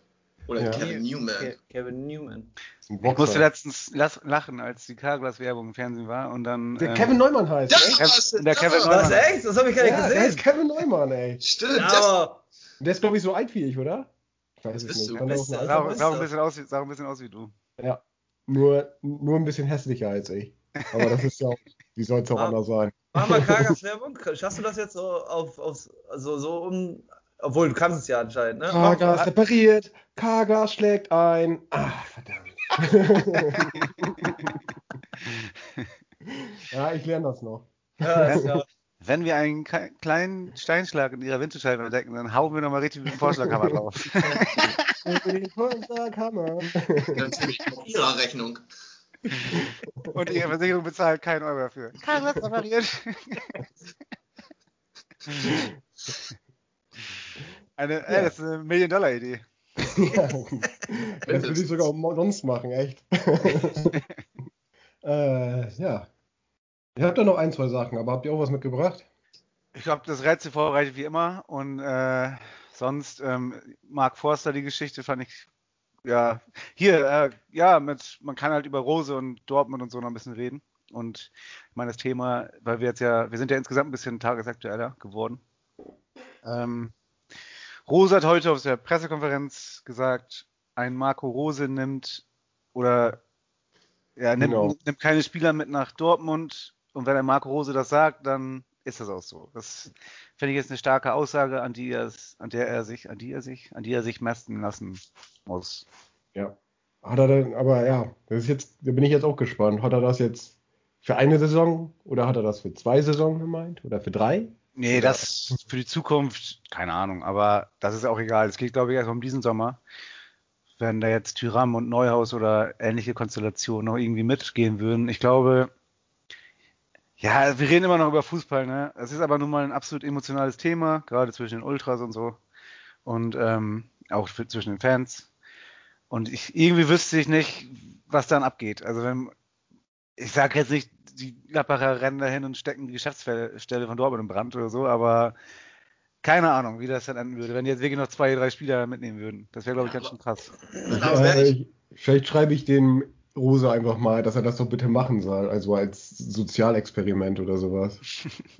Oder Ja. Kevin Newman. Ke Kevin Newman. Ich musste letztens lachen, als die Carglass-Werbung im Fernsehen war und dann. Der ähm, Kevin Neumann heißt. Echt? was, der Kevin ja, Neumann. Was, echt? Das habe ich gar nicht Ja, der ist gesehen. Kevin Neumann, ey. Stimmt, Ja, das, aber Der ist, glaube ich, so alt wie ich, oder? Ich weiß es bist nicht. sah auch ein bisschen aus wie du. Ja. Nur, nur ein bisschen hässlicher als ich. Aber das ist ja auch, wie soll es auch Ah. anders sein? mach mal Kargas *laughs* Werbung. Schaffst du das jetzt so auf, aufs, also so um, obwohl du kannst es ja anscheinend, ne? Mach- Kargas repariert, Kargas schlägt ein. Ah, verdammt. *laughs* *laughs* ja, ich lerne das noch. Ja, ja. Wenn wir einen kleinen Steinschlag in ihrer Windschutzscheibe entdecken, dann hauen wir nochmal richtig mit dem Vorschlaghammer drauf. Den *laughs* Vorschlaghammer. natürlich auf *laughs* ihrer Rechnung. Und ihre Versicherung bezahlt keinen Euro dafür. Carglass repariert. *laughs* Eine, ey, das ist eine Million-Dollar-Idee. Ja, das würde ich sogar umsonst machen, echt. äh, ja. Ich habe da noch ein, zwei Sachen, aber habt ihr auch was mitgebracht? Ich glaube, das Rätsel vorbereitet wie immer. Und äh, sonst, ähm, Mark Forster, die Geschichte fand ich, ja, hier, äh, ja, mit, man kann halt über Rose und Dortmund und so noch ein bisschen reden. Und ich meine, das Thema, weil wir jetzt ja, wir sind ja insgesamt ein bisschen tagesaktueller geworden. Ähm, Rose hat heute auf der Pressekonferenz gesagt, ein Marco Rose nimmt oder ja, nimmt, genau. nimmt keine Spieler mit nach Dortmund und wenn der Marco Rose das sagt, dann ist das auch so. Das finde ich jetzt eine starke Aussage, an die er, an der er sich, an die er sich, an die er sich messen lassen muss. Ja. Hat er denn, aber ja, das ist jetzt, da bin ich jetzt auch gespannt. Hat er das jetzt für eine Saison oder hat er das für zwei Saisonen gemeint? Oder für drei? Nee, das für die Zukunft, keine Ahnung, aber das ist auch egal. Es geht, glaube ich, erst um diesen Sommer. Wenn da jetzt Tyram und Neuhaus oder ähnliche Konstellationen noch irgendwie mitgehen würden. Ich glaube, ja, wir reden immer noch über Fußball, ne? Es ist aber nun mal ein absolut emotionales Thema, gerade zwischen den Ultras und so. Und ähm, auch für, zwischen den Fans. Und ich irgendwie wüsste ich nicht, was dann abgeht. Also wenn, ich sage jetzt nicht, die Gladbacher rennen dahin und stecken die Geschäftsstelle von Dortmund in Brand oder so, aber keine Ahnung, wie das dann enden würde, wenn die jetzt wirklich noch zwei, drei Spieler mitnehmen würden. Das wäre, glaube ich, ganz schön krass. Äh, vielleicht schreibe ich dem Rose einfach mal, dass er das doch bitte machen soll, also als Sozialexperiment oder sowas.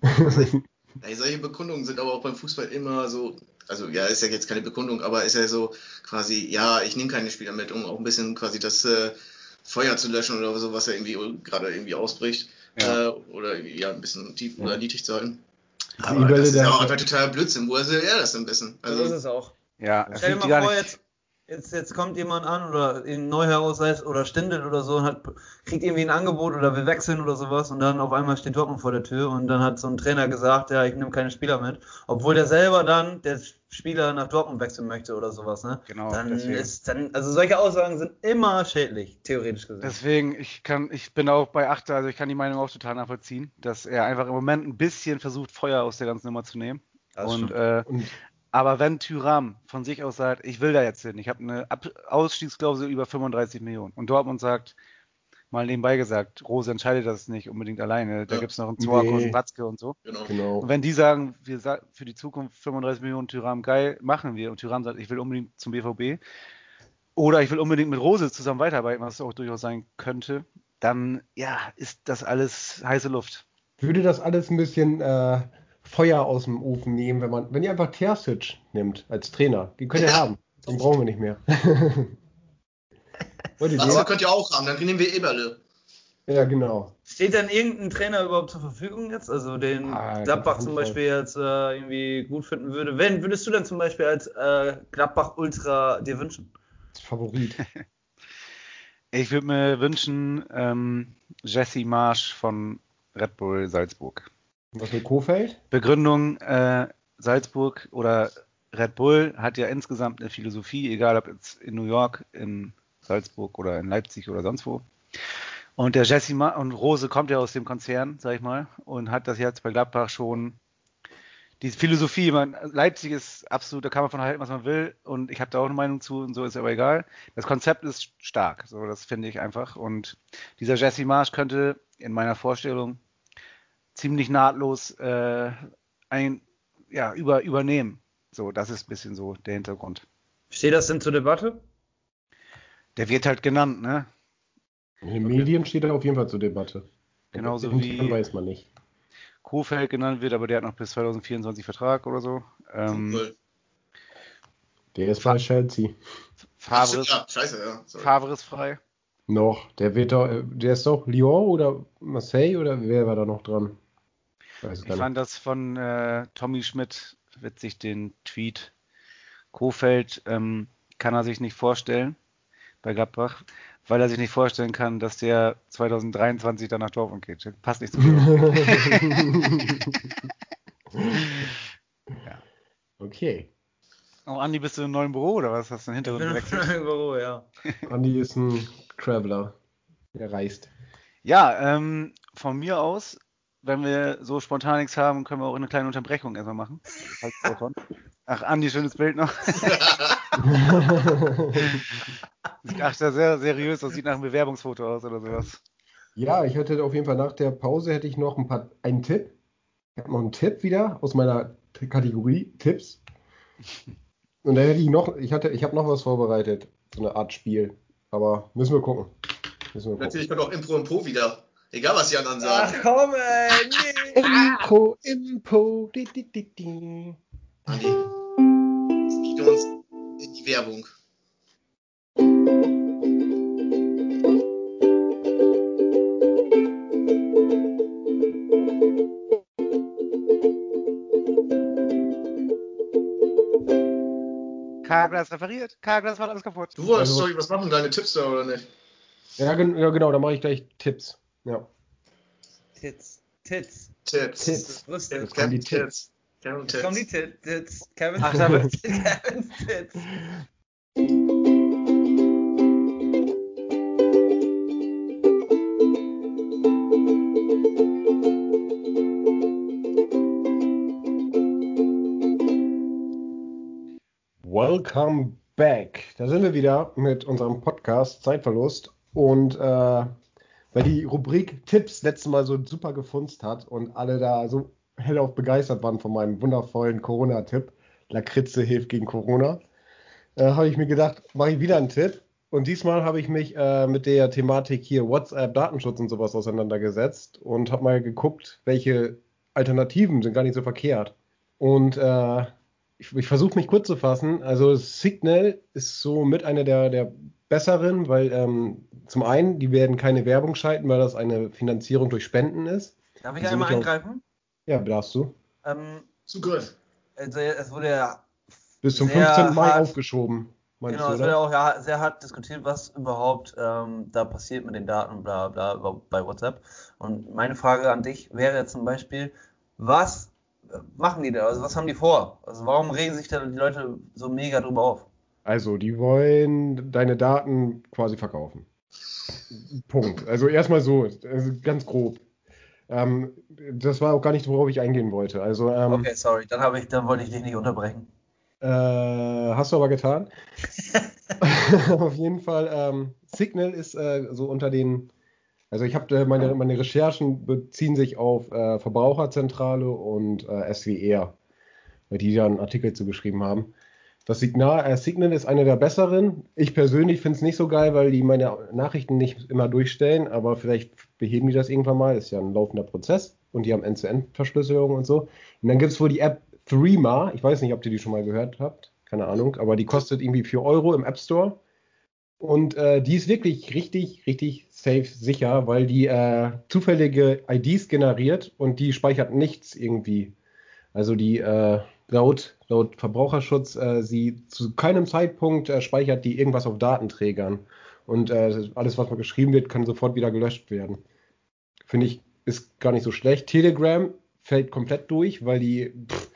*laughs* Ey, solche Bekundungen sind aber auch beim Fußball immer so, also ja, ist ja jetzt keine Bekundung, aber ist ja so quasi, ja, ich nehme keine Spieler mit, um auch ein bisschen quasi das äh, Feuer zu löschen oder so, was ja irgendwie gerade irgendwie ausbricht. Ja. Äh, oder ja, ein bisschen tief ja. oder niedrig zu halten. Aber das ist ja auch einfach total Blödsinn. Woher soll er das denn wissen? Also, so ist es auch. Ja, Stell dir mal vor, jetzt, jetzt, jetzt kommt jemand an oder in Neuhaus oder Stindel oder so und hat, kriegt irgendwie ein Angebot oder will wechseln oder sowas und dann auf einmal steht Dortmund vor der Tür und dann hat so ein Trainer gesagt, ja, ich nehme keine Spieler mit, obwohl der selber dann der Spieler nach Dortmund wechseln möchte oder sowas, ne? Genau. Dann deswegen. ist dann, also solche Aussagen sind immer schädlich, theoretisch gesehen. Deswegen, ich kann, ich bin auch bei Achter, also ich kann die Meinung auch total nachvollziehen, dass er einfach im Moment ein bisschen versucht, Feuer aus der ganzen Nummer zu nehmen. Und, äh, und aber wenn Tyram von sich aus sagt, ich will da jetzt hin, ich habe eine Ab Ausstiegsklausel über 35 Millionen und Dortmund sagt, mal nebenbei gesagt, Rose entscheidet das nicht unbedingt alleine, da ja. gibt es noch einen Zorg nee. und einen Watzke und so. Genau. genau. Und wenn die sagen, wir für die Zukunft 35 Millionen Tyram geil, machen wir und Tyram sagt, ich will unbedingt zum BVB oder ich will unbedingt mit Rose zusammen weiterarbeiten, was auch durchaus sein könnte, dann ja, ist das alles heiße Luft. Würde das alles ein bisschen äh, Feuer aus dem Ofen nehmen, wenn man, wenn ihr einfach Terzic nimmt als Trainer. Den könnt ihr haben. Den brauchen wir nicht mehr. *laughs* Wasser könnt ihr auch haben, dann nehmen wir Eberle. Ja, genau. Steht dann irgendein Trainer überhaupt zur Verfügung jetzt? Also den ah, Gladbach zum Beispiel jetzt äh, irgendwie gut finden würde. Wen würdest du denn zum Beispiel als äh, Gladbach Ultra dir wünschen? Als Favorit. *laughs* ich würde mir wünschen ähm, Jesse Marsch von Red Bull Salzburg. Was mit Kofeld? Begründung, äh, Salzburg oder Red Bull hat ja insgesamt eine Philosophie, egal ob jetzt in New York, in Salzburg oder in Leipzig oder sonst wo. Und der Jesse Ma und Rose kommt ja aus dem Konzern, sag ich mal, und hat das jetzt bei Gladbach schon diese Philosophie. Man, Leipzig ist absolut, da kann man von halten, was man will, und ich habe da auch eine Meinung zu, und so ist aber egal. Das Konzept ist stark, so das finde ich einfach. Und dieser Jesse Marsch könnte in meiner Vorstellung ziemlich nahtlos äh, ein, ja, über, übernehmen. So, das ist ein bisschen so der Hintergrund. Steht das denn zur Debatte? Der wird halt genannt, ne? In den Medien steht er auf jeden Fall zur Debatte. Genauso wie weiß man nicht. Kofeld genannt wird, aber der hat noch bis 2024 Vertrag oder so. Ähm, der ist bei Chelsea. Favre ist, ja, scheiße, ja. Favre ist frei. Noch. Der wird doch, der ist doch Lyon oder Marseille oder wer war da noch dran? Ich fand das von äh, Tommy Schmidt witzig, den Tweet. Kofeld ähm, kann er sich nicht vorstellen bei Gladbach, weil er sich nicht vorstellen kann, dass der 2023 dann nach Dortmund geht. Das passt nicht zu mir. *laughs* ja. Okay. Oh, Andi, bist du im neuen Büro oder was? Hast du einen Hintergrund gewechselt? Im neuen Büro, ja. Andi ist ein Traveler. Er reist. Ja, ähm, von mir aus wenn wir so spontan nichts haben, können wir auch eine kleine Unterbrechung erstmal machen. Ach, Andi, schönes Bild noch. *laughs* ach, sehr seriös aus, sieht nach einem Bewerbungsfoto aus oder sowas. Ja, ich hätte auf jeden Fall nach der Pause hätte ich noch ein paar einen Tipp. Ich habe noch einen Tipp wieder aus meiner Kategorie Tipps. Und da hätte ich noch, ich hatte, ich habe noch was vorbereitet, so eine Art Spiel. Aber müssen wir gucken. Müssen wir gucken. Natürlich kommt auch Impro und Po wieder. Egal, was die anderen sagen. Ach komm, ey. Nee. *laughs* Impo, Impo. Di, di, di, di. Andi. wir uns in die Werbung. Carglass referiert. Carglass macht alles kaputt. Du wolltest also, doch was machen, deine Tipps da, oder nicht? Ja, ja genau, da mache ich gleich Tipps. Ja. Tits. Tits. Tits. Tits. Brüste. Jetzt kommen die Tits. Kevin Jetzt kommen die Tits. Tits. Kevin Ach, da wird- Kevin's Tits. Welcome back. Da sind wir wieder mit unserem Podcast Zeitverlust. Und äh, weil die Rubrik Tipps letztes Mal so super gefunzt hat und alle da so hellauf begeistert waren von meinem wundervollen Corona-Tipp, Lakritze hilft gegen Corona, äh, habe ich mir gedacht, mache ich wieder einen Tipp. Und diesmal habe ich mich äh, mit der Thematik hier WhatsApp, Datenschutz und sowas auseinandergesetzt und habe mal geguckt, welche Alternativen sind gar nicht so verkehrt. Und äh, ich, ich versuche mich kurz zu fassen. Also Signal ist so mit einer der, der besseren, weil ähm, zum einen, die werden keine Werbung schalten, weil das eine Finanzierung durch Spenden ist. Darf ich sind einmal eingreifen? Ja, darfst du. Ähm, Zugriff. also es wurde ja Bis zum Sehr 15. Mai hart. aufgeschoben, meinst Genau, du, es ja auch ja, sehr hart diskutiert, was überhaupt ähm, da passiert mit den Daten und bla bla bla bei WhatsApp. Und meine Frage an dich wäre jetzt zum Beispiel, was machen die da? Also was haben die vor? Also warum regen sich da die Leute so mega drüber auf? Also, die wollen deine Daten quasi verkaufen. Punkt. Also erstmal so, also ganz grob. Ähm, das war auch gar nicht, worauf ich eingehen wollte. Also, ähm, Okay, sorry, dann ich, dann wollte ich dich nicht unterbrechen. Äh, hast du aber getan. *laughs* *laughs* Auf jeden Fall, ähm, Signal ist äh, so unter den, also ich habe äh, meine, meine Recherchen beziehen sich auf äh, Verbraucherzentrale und äh, SWR, weil die da einen Artikel zu geschrieben haben. Das Signal, äh, Signal ist eine der besseren. Ich persönlich finde es nicht so geil, weil die meine Nachrichten nicht immer durchstellen, aber vielleicht beheben die das irgendwann mal. Ist ja ein laufender Prozess und die haben End-zu-End-Verschlüsselung und so. Und dann gibt es wohl die App Threema. Ich weiß nicht, ob ihr die schon mal gehört habt. Keine Ahnung, aber die kostet irgendwie 4 Euro im App Store. Und äh, die ist wirklich richtig, richtig safe sicher, weil die äh, zufällige IDs generiert und die speichert nichts irgendwie. Also die äh, laut, laut Verbraucherschutz, äh, sie zu keinem Zeitpunkt äh, speichert die irgendwas auf Datenträgern. Und äh, alles, was mal geschrieben wird, kann sofort wieder gelöscht werden. Finde ich, ist gar nicht so schlecht. Telegram fällt komplett durch, weil die, pff,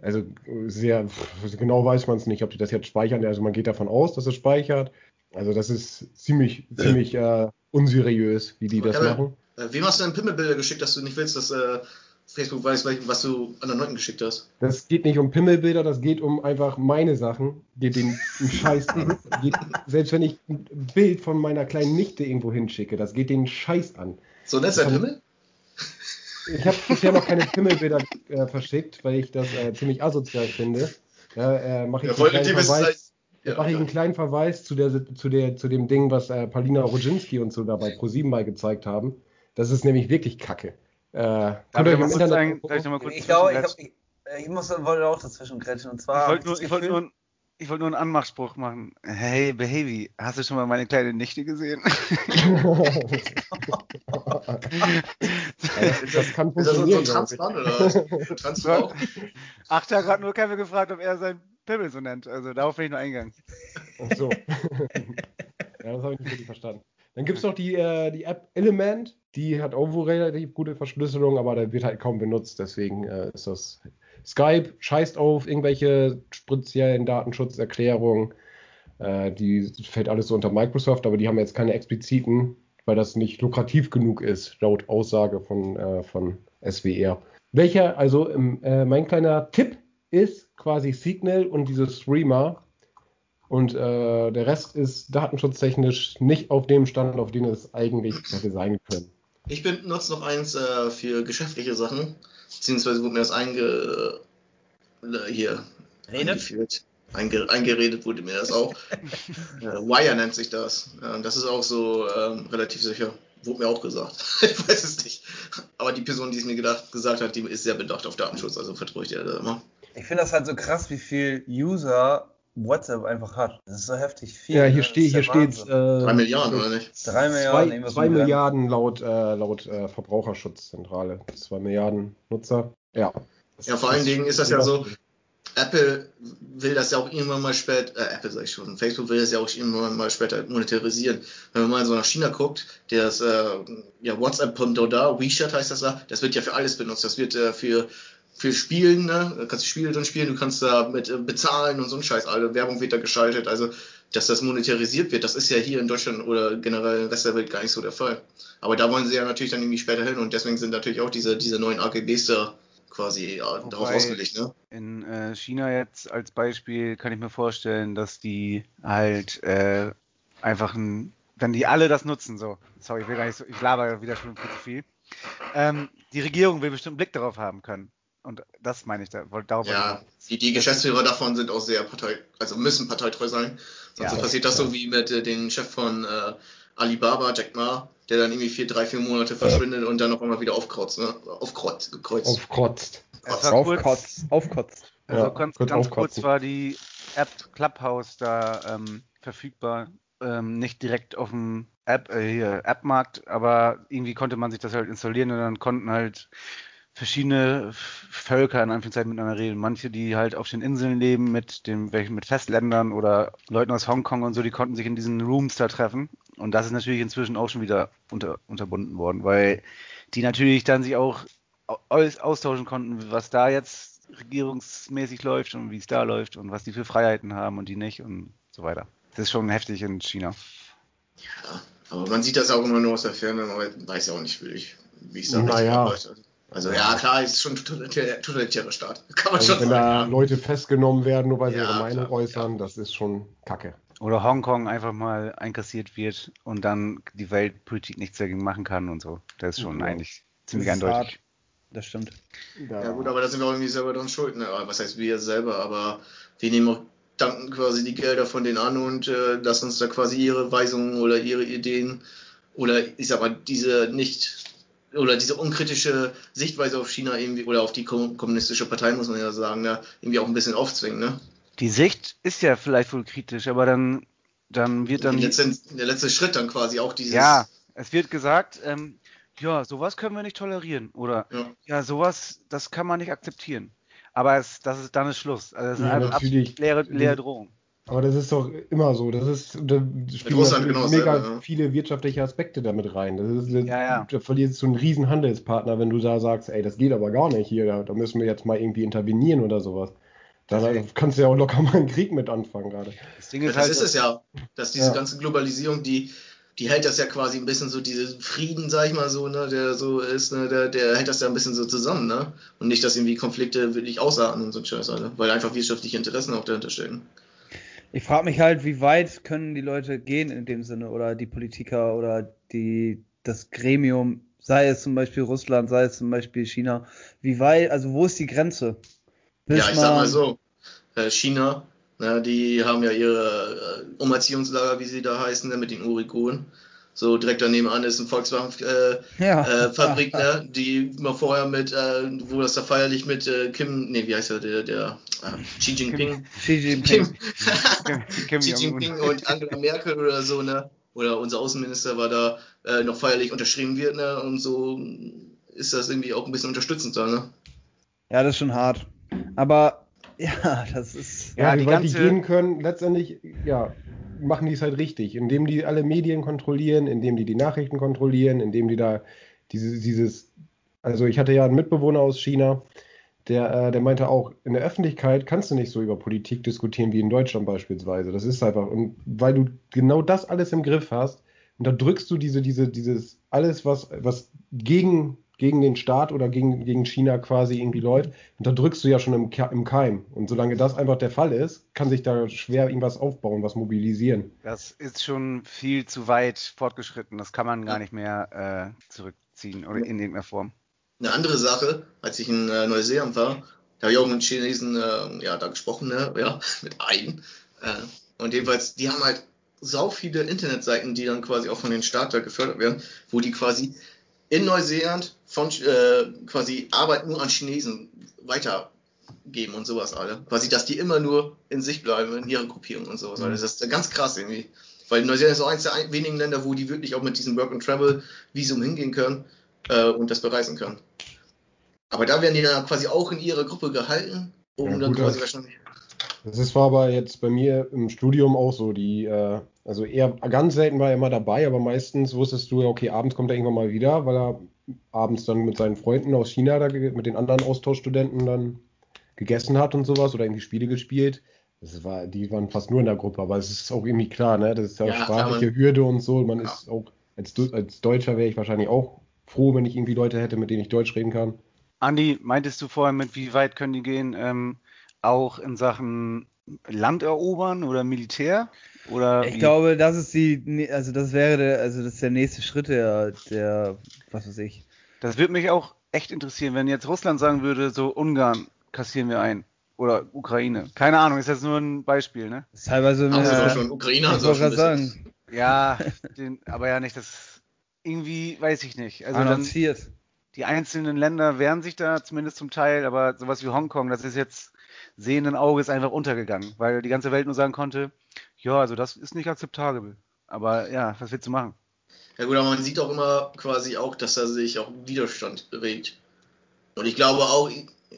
also sehr, pff, genau weiß man es nicht, ob die das jetzt speichern. Also man geht davon aus, dass es speichert. Also das ist ziemlich, ziemlich äh, unseriös, wie die das Aber- machen. Äh, wem hast du denn Pimmelbilder geschickt, dass du nicht willst, dass äh, Facebook weiß, was du anderen Leuten geschickt hast? Das geht nicht um Pimmelbilder, das geht um einfach meine Sachen. Geht den einen Scheiß an. Geht, selbst wenn ich ein Bild von meiner kleinen Nichte irgendwo hinschicke, das geht den Scheiß an. So nett sein Pimmel? Ich habe bisher noch keine Pimmelbilder äh, verschickt, weil ich das äh, ziemlich asozial finde. Ja, äh, mache ich, Ja, wollt einen ihr kleinen wissen, Verweis- ja, mache ich einen kleinen Verweis zu, der, zu, der, zu dem Ding, was äh, Paulina Rodzinski und so dabei ProSieben mal gezeigt haben. Das ist nämlich wirklich Kacke. Äh, könnt ich ihr mal kurz darf ich noch mal kurz Ich glaube, ich, hab, ich, ich muss, wollte auch dazwischen grätschen. Und zwar. Ich wollte nur, ich wollte nur, ich wollte nur einen Anmachspruch machen. Hey, Baby, hast du schon mal meine kleine Nichte gesehen? *laughs* *laughs* das kann Ist das so, ein. Transmann oder was? *laughs* Transfrau? Ach, da hat gerade nur Kevin gefragt, ob er seinen Pimmel so nennt. Also darauf bin ich nur eingegangen. Ach so. ja, das habe ich nicht wirklich verstanden. Dann gibt es noch die, äh, die App Element, die hat auch wohl relativ gute Verschlüsselung, aber da wird halt kaum benutzt, deswegen äh, ist das Skype scheißt auf irgendwelche speziellen Datenschutzerklärungen. Äh, die fällt alles so unter Microsoft, aber die haben jetzt keine expliziten, weil das nicht lukrativ genug ist, laut Aussage von, äh, von SWR. Welcher, also ähm, äh, mein kleiner Tipp ist quasi Signal und dieses Streamer. Und äh, der Rest ist datenschutztechnisch nicht auf dem Stand, auf dem es eigentlich hätte sein können. Ich benutze noch eins äh, für geschäftliche Sachen, beziehungsweise wurde mir das einge... Äh, hier... Eingeführt. Einge eingeredet wurde mir das auch. *laughs* äh, Wire nennt sich das. Äh, das ist auch so ähm, relativ sicher. Wurde mir auch gesagt. *laughs* ich weiß es nicht. Aber die Person, die es mir gedacht, gesagt hat, die ist sehr bedacht auf Datenschutz, also vertraue ich dir da immer. Ich finde das halt so krass, wie viel User WhatsApp einfach hat. Das ist so heftig viel. Ja, hier, ne? steht, hier steht. Äh, drei Milliarden, oder nicht? Drei Milliarden. Zwei, zwei Milliarden laut, äh, laut äh, Verbraucherschutzzentrale. Zwei Milliarden Nutzer. Ja. Ja, vor allen Dingen ist das ja so, Apple will das ja auch irgendwann mal später, äh, Apple sag ich schon, Facebook will das ja auch irgendwann mal später monetarisieren. Wenn man mal so nach China guckt, das äh, ja, WhatsApp-Konto da, WeChat heißt das da, das wird ja für alles benutzt. Das wird äh, für für Spielen, ne? Da kannst du Spiele drin spielen, du kannst da mit äh, bezahlen und so ein Scheiß. Alle Werbung wird da geschaltet. Also, dass das monetarisiert wird, das ist ja hier in Deutschland oder generell im Rest der Welt gar nicht so der Fall. Aber da wollen sie ja natürlich dann irgendwie später hin und deswegen sind natürlich auch diese, diese neuen AGBs da quasi ja, darauf ausgelegt. Ne? In äh, China jetzt als Beispiel kann ich mir vorstellen, dass die halt äh, einfach ein, wenn die alle das nutzen, so, sorry, ich will gar nicht so, ich laber wieder schon viel zu viel. Ähm, die Regierung will bestimmt einen Blick darauf haben können. Und das meine ich da. Darauf ja, die, die Geschäftsführer davon sind auch sehr partei, also müssen parteitreu sein. Sonst ja, passiert das so wie mit äh, dem Chef von äh, Alibaba, Jack Ma, der dann irgendwie vier, drei, vier Monate verschwindet und dann noch einmal wieder aufkreuzt, ne? Aufkreuzt, gekreuzt. Aufkreuzt. Aufkotzt. Aufkotzt. Also ja, ganz, ganz kurz war die App Clubhouse da ähm, verfügbar. Ähm, nicht direkt auf dem App, äh, App-Markt, aber irgendwie konnte man sich das halt installieren und dann konnten halt verschiedene Völker in Anführungszeichen miteinander reden. Manche, die halt auf den Inseln leben mit dem, mit Festländern oder Leuten aus Hongkong und so, die konnten sich in diesen Rooms da treffen. Und das ist natürlich inzwischen auch schon wieder unter, unterbunden worden, weil die natürlich dann sich auch austauschen konnten, was da jetzt regierungsmäßig läuft und wie es da läuft und was die für Freiheiten haben und die nicht und so weiter. Das ist schon heftig in China. Ja, aber man sieht das auch immer nur aus der Ferne, man weiß ja auch nicht wirklich, wie es da naja. läuft. Also ja, klar, ist schon ein totalitärer Staat. *laughs* Kann man also, schon wenn sagen. Wenn da Leute festgenommen werden, nur weil sie ja, ihre Meinung klar, äußern, ja. das ist schon Kacke. Oder Hongkong einfach mal einkassiert wird und dann die Weltpolitik nichts dagegen machen kann und so. Das ist schon ja. eigentlich ziemlich eindeutig. Hart. Das stimmt. Ja. gut, aber da sind wir auch irgendwie selber dran schuld. Ne? Was heißt wir selber? Aber wir nehmen auch danken quasi die Gelder von denen an und äh, lassen uns da quasi ihre Weisungen oder ihre Ideen oder ich sag mal diese nicht oder diese unkritische Sichtweise auf China irgendwie oder auf die kommunistische Partei, muss man ja sagen, da irgendwie auch ein bisschen aufzwingen, ne? Die Sicht ist ja vielleicht wohl kritisch, aber dann, dann wird dann. Letzte, der letzte Schritt dann quasi auch dieses. Ja, es wird gesagt, ähm, ja, sowas können wir nicht tolerieren. Oder ja, ja sowas, das kann man nicht akzeptieren. Aber es, das ist dann ist Schluss. Also das ist ja, eine absolut leere, leere Drohung. Aber das ist doch immer so. Das ist, da spielen genau mega selber, ja. viele wirtschaftliche Aspekte damit rein. Das ist, ja, ja. Da verlierst du einen riesen Handelspartner, wenn du da sagst, ey, das geht aber gar nicht hier, da, da müssen wir jetzt mal irgendwie intervenieren oder sowas. Da kannst du ja auch locker mal einen Krieg mit anfangen gerade. Das Ding ist, das halt, ist es ja, dass diese ganze Globalisierung, die, die hält das ja quasi ein bisschen so, diese Frieden, sag ich mal so, ne, der so ist, ne, der, der hält das ja ein bisschen so zusammen, ne? Und nicht, dass irgendwie Konflikte wirklich ausarten und so ein Scheiß, Alter. Weil einfach wirtschaftliche Interessen auch dahinter stecken. Ich frage mich halt, wie weit können die Leute gehen in dem Sinne oder die Politiker oder die, das Gremium, sei es zum Beispiel Russland, sei es zum Beispiel China, wie weit, also wo ist die Grenze? Bis ja, ich sag mal so, äh, China, die haben ja ihre äh, Umerziehungslager, wie sie da heißen, ne, mit den Uiguren. So direkt daneben an ist ein Volkswagen-Fabrik, äh, ja. äh, ne, die mal vorher mit, äh, wo das da feierlich mit äh, Kim, nee, wie heißt er, der, der äh, Xi Jinping, Xi Jinping, Kim, *laughs* Kim Xi Jinping und Angela Merkel oder so, ne, oder unser Außenminister war da äh, noch feierlich unterschrieben wird, ne, und so ist das irgendwie auch ein bisschen unterstützend da, ne. Ja, das ist schon hart. Aber ja, das ist. Ja, ja die wie weit die gehen können, letztendlich, ja, machen die es halt richtig, indem die alle Medien kontrollieren, indem die die Nachrichten kontrollieren, indem die da diese, dieses, also ich hatte ja einen Mitbewohner aus China, der, äh, der meinte auch, in der Öffentlichkeit kannst du nicht so über Politik diskutieren wie in Deutschland beispielsweise. Das ist einfach, und weil du genau das alles im Griff hast, und da drückst du diese, diese, dieses, alles, was, was gegen gegen den Staat oder gegen, gegen China quasi irgendwie läuft, unterdrückst du ja schon im, im Keim. Und solange das einfach der Fall ist, kann sich da schwer irgendwas aufbauen, was mobilisieren. Das ist schon viel zu weit fortgeschritten. Das kann man gar nicht mehr äh, zurückziehen oder in irgendeiner Form. Eine andere Sache, als ich in äh, Neuseeland war, da habe ich auch mit Chinesen äh, ja, da gesprochen, ne? ja, *laughs* mit einem. Äh, und jedenfalls, die haben halt sau viele Internetseiten, die dann quasi auch von den Staat da gefördert werden, wo die quasi in Neuseeland von äh, quasi Arbeit nur an Chinesen weiter geben und sowas alle. Quasi, dass die immer nur in sich bleiben, in ihrer Gruppierung und sowas. Mhm. Das ist ganz krass irgendwie. Weil Neuseeland ist auch eines der wenigen Länder, wo die wirklich auch mit diesem Work-and-Travel-Visum hingehen können äh, und das bereisen können. Aber da werden die dann quasi auch in ihrer Gruppe gehalten, um ja, dann quasi wahrscheinlich. Das war aber jetzt bei mir im Studium auch so. Die, äh, also eher ganz selten war er immer dabei, aber meistens wusstest du, okay, abends kommt er irgendwann mal wieder, weil er abends dann mit seinen Freunden aus China, da, mit den anderen Austauschstudenten dann gegessen hat und sowas oder irgendwie Spiele gespielt. Das war, die waren fast nur in der Gruppe, aber es ist auch irgendwie klar, ne? Das ist ja, ja sprachliche Hürde und so. Man ja. ist auch, als, als Deutscher wäre ich wahrscheinlich auch froh, wenn ich irgendwie Leute hätte, mit denen ich Deutsch reden kann. Andi, meintest du vorher mit, wie weit können die gehen, ähm, auch in Sachen Land erobern oder Militär? Oder ich wie? glaube, das ist die, also das wäre der, also das ist der nächste Schritt der, der, was weiß ich. Das würde mich auch echt interessieren, wenn jetzt Russland sagen würde, so Ungarn kassieren wir ein. Oder Ukraine. Keine Ahnung, ist jetzt nur ein Beispiel, ne? ist teilweise eine, äh, schon Ukraine haben sie schon sagen. Ja, *laughs* den, aber ja nicht, das irgendwie, weiß ich nicht. Also Annonciert. Dann, die einzelnen Länder wehren sich da zumindest zum Teil, aber sowas wie Hongkong, das ist jetzt sehenden Auges einfach untergegangen, weil die ganze Welt nur sagen konnte, ja, also das ist nicht akzeptabel. Aber ja, was willst du machen? Ja gut, aber man sieht auch immer quasi auch, dass da sich auch Widerstand regt. Und ich glaube auch,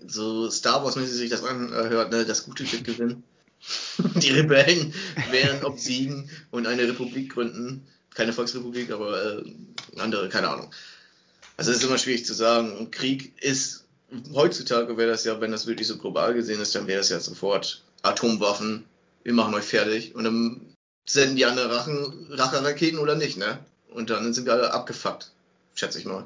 so Star Wars-mäßig sich das anhört, ne, das Gute wird gewinnen. *laughs* Die Rebellen werden obsiegen und eine Republik gründen. Keine Volksrepublik, aber äh, andere, keine Ahnung. Also es ist immer schwierig zu sagen. Und Krieg ist, heutzutage wäre das ja, wenn das wirklich so global gesehen ist, dann wäre das ja sofort Atomwaffen, wir machen euch fertig und dann senden die anderen Rachen, Racheraketen oder nicht, ne? Und dann sind wir alle abgefuckt, schätze ich mal.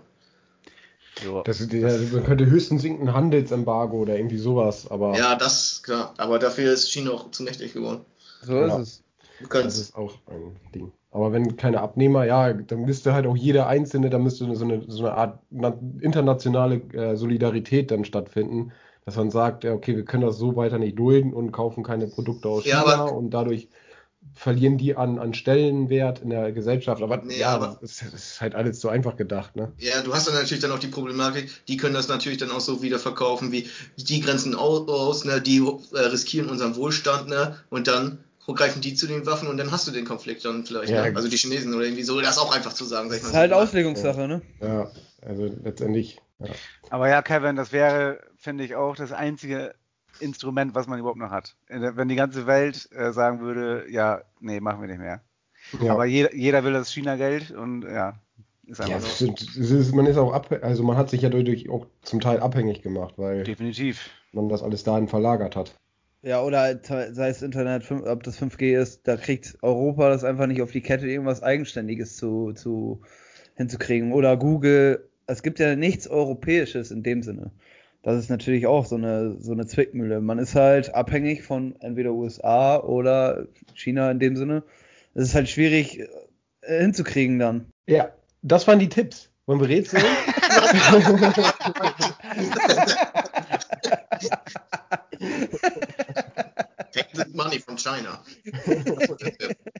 Das, das, man könnte höchstens ein Handelsembargo oder irgendwie sowas, aber. Ja, das, klar. Aber dafür ist China auch zu mächtig geworden. So ja. ist es. Das ist auch ein Ding. Aber wenn keine Abnehmer, ja, dann müsste halt auch jeder Einzelne, da müsste so eine, so eine Art internationale äh, Solidarität dann stattfinden, dass man sagt, ja, okay, wir können das so weiter nicht dulden und kaufen keine Produkte aus ja, China und dadurch verlieren die an, an Stellenwert in der Gesellschaft. Aber nee, ja, aber, das, ist, das, ist, halt alles so einfach gedacht, ne? Ja, du hast dann natürlich dann auch die Problematik, die können das natürlich dann auch so wieder verkaufen, wie die grenzen aus, ne, die äh, riskieren unseren Wohlstand, ne, und dann greifen die zu den Waffen und dann hast du den Konflikt dann vielleicht, ja. ne? also die Chinesen oder irgendwie so, das ist auch einfach zu sagen. Das ist halt Auslegungssache, ne? Ja, also letztendlich. Ja. Aber ja, Kevin, das wäre, finde ich, auch das einzige Instrument, was man überhaupt noch hat. Wenn die ganze Welt äh, sagen würde, ja, nee, machen wir nicht mehr. Ja. Aber jeder, jeder will das China-Geld und ja, ist einfach ja, so. Ist, man ist auch ab, also man hat sich ja dadurch auch zum Teil abhängig gemacht, weil definitiv man das alles dahin verlagert hat. Ja, oder sei es Internet, ob das 5G ist, da kriegt Europa das einfach nicht auf die Kette, irgendwas Eigenständiges zu, zu hinzukriegen. Oder Google, es gibt ja nichts Europäisches in dem Sinne das ist natürlich auch so eine, so eine Zwickmühle. Man ist halt abhängig von entweder USA oder China in dem Sinne. Es ist halt schwierig äh, hinzukriegen dann. Ja, das waren die Tipps. Wollen wir rätseln? *laughs* Exit Money von China.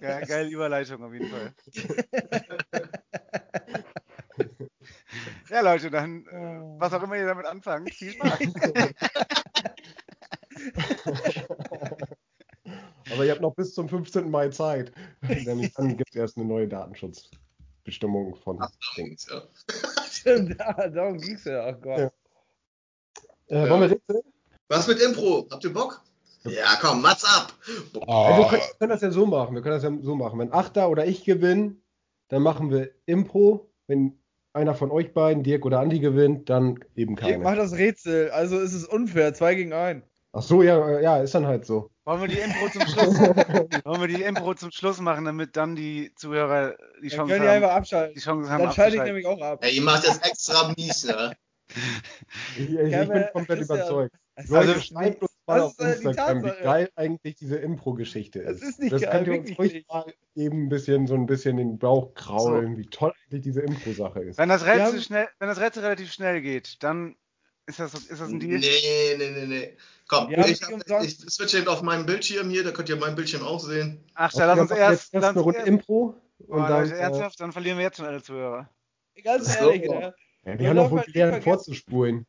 Ja, geile Überleitung auf jeden Fall. *laughs* Ja, Leute, dann, äh, was auch immer ihr damit anfangt, viel Spaß. *laughs* Aber ihr habt noch bis zum 15. Mai Zeit. *laughs* Nämlich dann gibt es erst eine neue Datenschutzbestimmung von Ach, Dings. Ja. Stimmt, ja, darum ging es ja. Ach Gott. Ja. Äh, ja. Wollen wir rätseln? Was mit Impro? Habt ihr Bock? Ja, komm, Mats ab! Oh. Also, wir, können, wir können das ja so machen. Wir können das ja so machen. Wenn Achter oder ich gewinne, dann machen wir Impro. Wenn einer von euch beiden, Dirk oder Andi, gewinnt, dann eben keiner. Dirk macht das Rätsel, also ist es unfair, zwei gegen ein. Ach so, ja, ja, ist dann halt so. Wollen wir die Impro zum *laughs* Schluss, wollen wir die Impro zum Schluss machen, damit dann die Zuhörer die Chance können haben, die einfach abschalten. Die Chance haben dann schalte ich nämlich auch ab. Ja, ihr macht das extra mies, ne? ich, ich, ich bin komplett überzeugt. Ja, Leute, also, schreibt mal auf Instagram, wie geil eigentlich diese Impro-Geschichte ist. Das ist nicht das geil, könnt ihr uns ruhig mal eben ein bisschen, so ein bisschen den Bauch kraulen, so. wie toll eigentlich diese Impro-Sache ist. Wenn das, Rätsel schnell, wenn das Rätsel relativ schnell geht, dann ist das, ist das ein Deal? Nee, nee, nee, nee. Komm, ja, ich, hab, ich switche eben auf meinem Bildschirm hier, da könnt ihr mein Bildschirm auch sehen. Ach, dann lass uns erst, erst eine Runde Impro. Und oh, dann, Leute, ernsthaft, dann verlieren wir jetzt schon alle Zuhörer. Ganz ehrlich, ne? Ja, wir haben doch wohl gelernt vorzuspulen.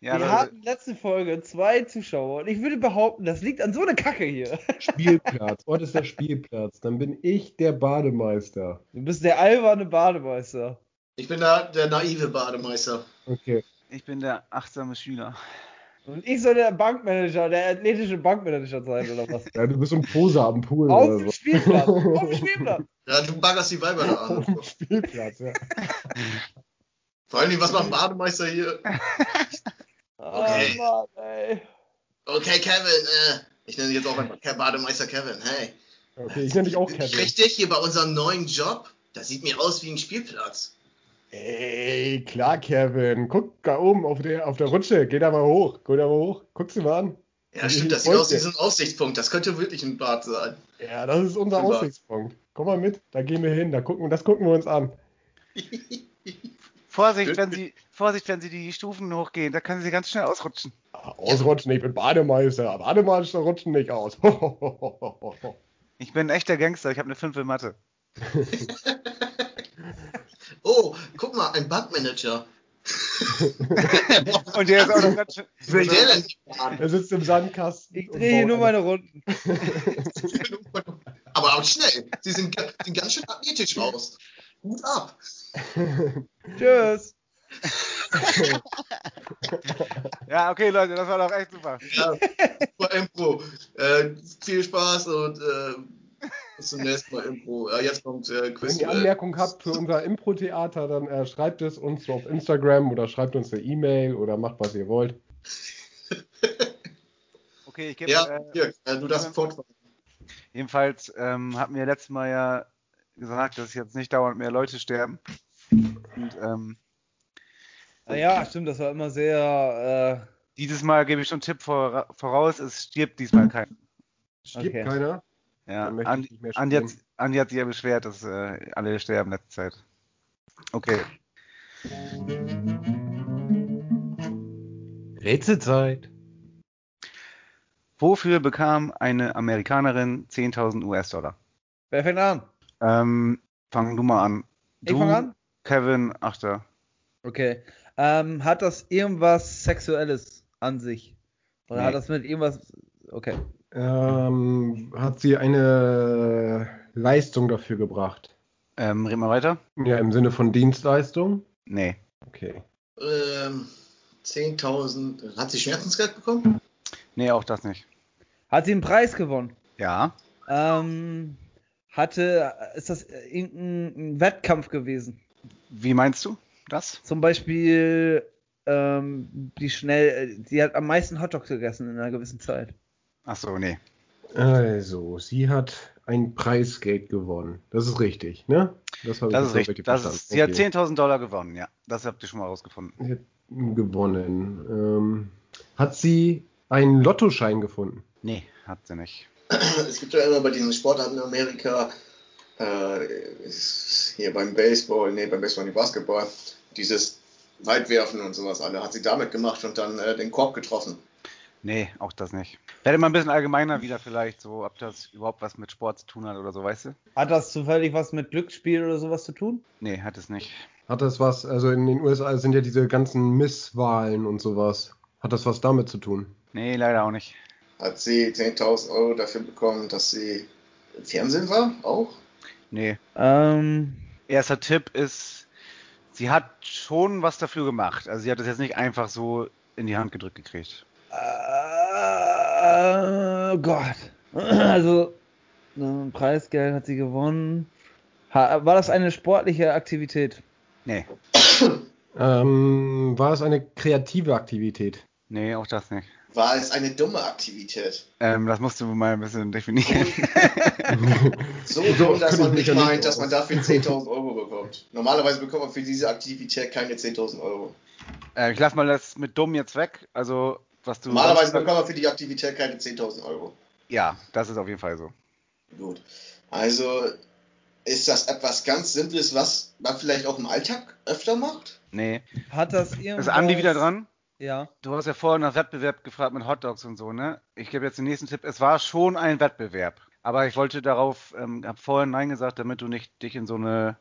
Ja, wir hatten letzte Folge zwei Zuschauer und ich würde behaupten, das liegt an so einer Kacke hier. Spielplatz. Ort ist der *laughs* Spielplatz. Dann bin ich der Bademeister. Du bist der alberne Bademeister. Ich bin der, der naive Bademeister. Okay. Ich bin der achtsame Schüler. Und ich soll der Bankmanager, der athletische Bankmanager sein, oder was? Ja, du bist ein Poser am Pool. Auf dem so. Spielplatz. *laughs* Auf dem Spielplatz. Ja, du baggerst die Weiber da an. Auf dem Spielplatz, ja. Vor allem, was macht ein Bademeister hier? *laughs* Okay. Oh Mann, ey. Okay, Kevin, äh, ich nenne dich jetzt auch mal Bademeister Kevin, hey. Okay, ich nenne dich auch Kevin. Richtig, hier bei unserem neuen Job, das sieht mir aus wie ein Spielplatz. Ey, klar, Kevin. Guck da oben auf der, auf der Rutsche. Geh da mal hoch. Geh da mal hoch. Guck sie mal an. Ja, stimmt, das sieht aus wie so ein Aussichtspunkt. Das könnte wirklich ein Bad sein. Ja, das ist unser Aussichtspunkt. Komm mal mit, da gehen wir hin. Da gucken, das gucken wir uns an. *laughs* Vorsicht, wenn Sie, Vorsicht, wenn Sie die Stufen hochgehen, da können Sie ganz schnell ausrutschen. Ausrutschen, ich bin Bademeister. Bademeister rutschen nicht aus. *laughs* ich bin ein echter Gangster, ich habe eine 5 in Mathe. *laughs* oh, guck mal, ein Bankmanager. *laughs* Und der ist auch noch ganz schön. Will der denn Er sitzt im Sandkasten. Ich drehe hier nur meine Runden. Aber auch schnell. Sie sind, sind ganz schön athletisch aus. Hut ab. Tschüss. *laughs* ja, okay, Leute, das war doch echt super. Ja, super Impro. Äh, viel Spaß und äh, bis zum nächsten Mal Impro. Ja, jetzt kommt äh, Quiz. Wenn ihr Anmerkungen habt für unser Impro-Theater, dann äh, schreibt es uns auf Instagram oder schreibt uns eine E-Mail oder macht, was ihr wollt. *laughs* Okay, ich gebe. Ja, äh, hier, äh, du darfst fortfahren. Jedenfalls ähm, hatten wir letztes Mal ja gesagt, dass jetzt nicht dauernd mehr Leute sterben. Und, ähm, ja, stimmt, das war immer sehr. Äh... Dieses Mal gebe ich schon einen Tipp voraus: es stirbt diesmal keiner. Stirbt okay. keiner? Ja, Andi, Andi, hat, Andi hat sich ja beschwert, dass äh, alle sterben letzte Zeit. Okay. Rätselzeit. Wofür bekam eine Amerikanerin 10.000 US-Dollar? Wer fängt an? Ähm, fang du mal an. Du, ich fang an? Kevin, Achter. Okay. Ähm, hat das irgendwas Sexuelles an sich? Oder nee. hat das mit irgendwas. Okay. Ähm, hat sie eine Leistung dafür gebracht? Ähm, red mal weiter. Ja, im Sinne von Dienstleistung? Nee. Okay. Ähm, 10.000. Hat sie Schmerzensgeld bekommen? Nee, auch das nicht. Hat sie einen Preis gewonnen? Ja. Ähm, hatte, ist das irgendein Wettkampf gewesen? Wie meinst du das? Zum Beispiel, ähm, die schnell, sie hat am meisten Hotdogs gegessen in einer gewissen Zeit. Ach so, nee. Also, sie hat ein Preisgeld gewonnen. Das ist richtig, ne? Das, das ist richtig. Das ist, sie okay. hat 10.000 Dollar gewonnen, ja. Das habt ihr schon mal rausgefunden. Sie hat gewonnen. Ähm, hat sie einen Lottoschein gefunden? Nee, hat sie nicht. Es gibt ja immer bei diesen Sportarten in Amerika, äh, hier beim Baseball, nee, beim Baseball nicht Basketball, dieses Weitwerfen und sowas alle. Hat sie damit gemacht und dann äh, den Korb getroffen. Nee, auch das nicht. Werde mal ein bisschen allgemeiner wieder vielleicht, so ob das überhaupt was mit Sport zu tun hat oder so, weißt du? Hat das zufällig was mit Glücksspiel oder sowas zu tun? Nee, hat es nicht. Hat das was, also in den USA sind ja diese ganzen Misswahlen und sowas. Hat das was damit zu tun? Nee, leider auch nicht. Hat sie 10.000 Euro dafür bekommen, dass sie im Fernsehen war? Auch? Nee. Ähm, erster Tipp ist, sie hat schon was dafür gemacht. Also sie hat es jetzt nicht einfach so in die Hand gedrückt gekriegt. Äh, Gott. Also, ein Preisgeld hat sie gewonnen. war das eine sportliche Aktivität? Nee. ähm, war es eine kreative Aktivität? Nee, auch das nicht. War es eine dumme Aktivität? Ähm, das musst du mal ein bisschen definieren. *laughs* so dumm, dass man nicht meint, dass man dafür 10.000 Euro bekommt. Normalerweise bekommt man für diese Aktivität keine 10.000 Euro. Äh, ich lass mal das mit dumm jetzt weg. Also, was du. Normalerweise bekommt man für die Aktivität keine 10.000 Euro. Ja, das ist auf jeden Fall so. Gut. Also, ist das etwas ganz Simples, was man vielleicht auch im Alltag öfter macht? Nee. Hat das irgendwas... Ist Andi wieder dran? Ja. Du hast ja vorhin nach Wettbewerb gefragt mit Hotdogs und so, ne? Ich gebe jetzt den nächsten Tipp. Es war schon ein Wettbewerb. Aber ich wollte darauf, ähm, habe vorhin Nein gesagt, damit du nicht dich in so eine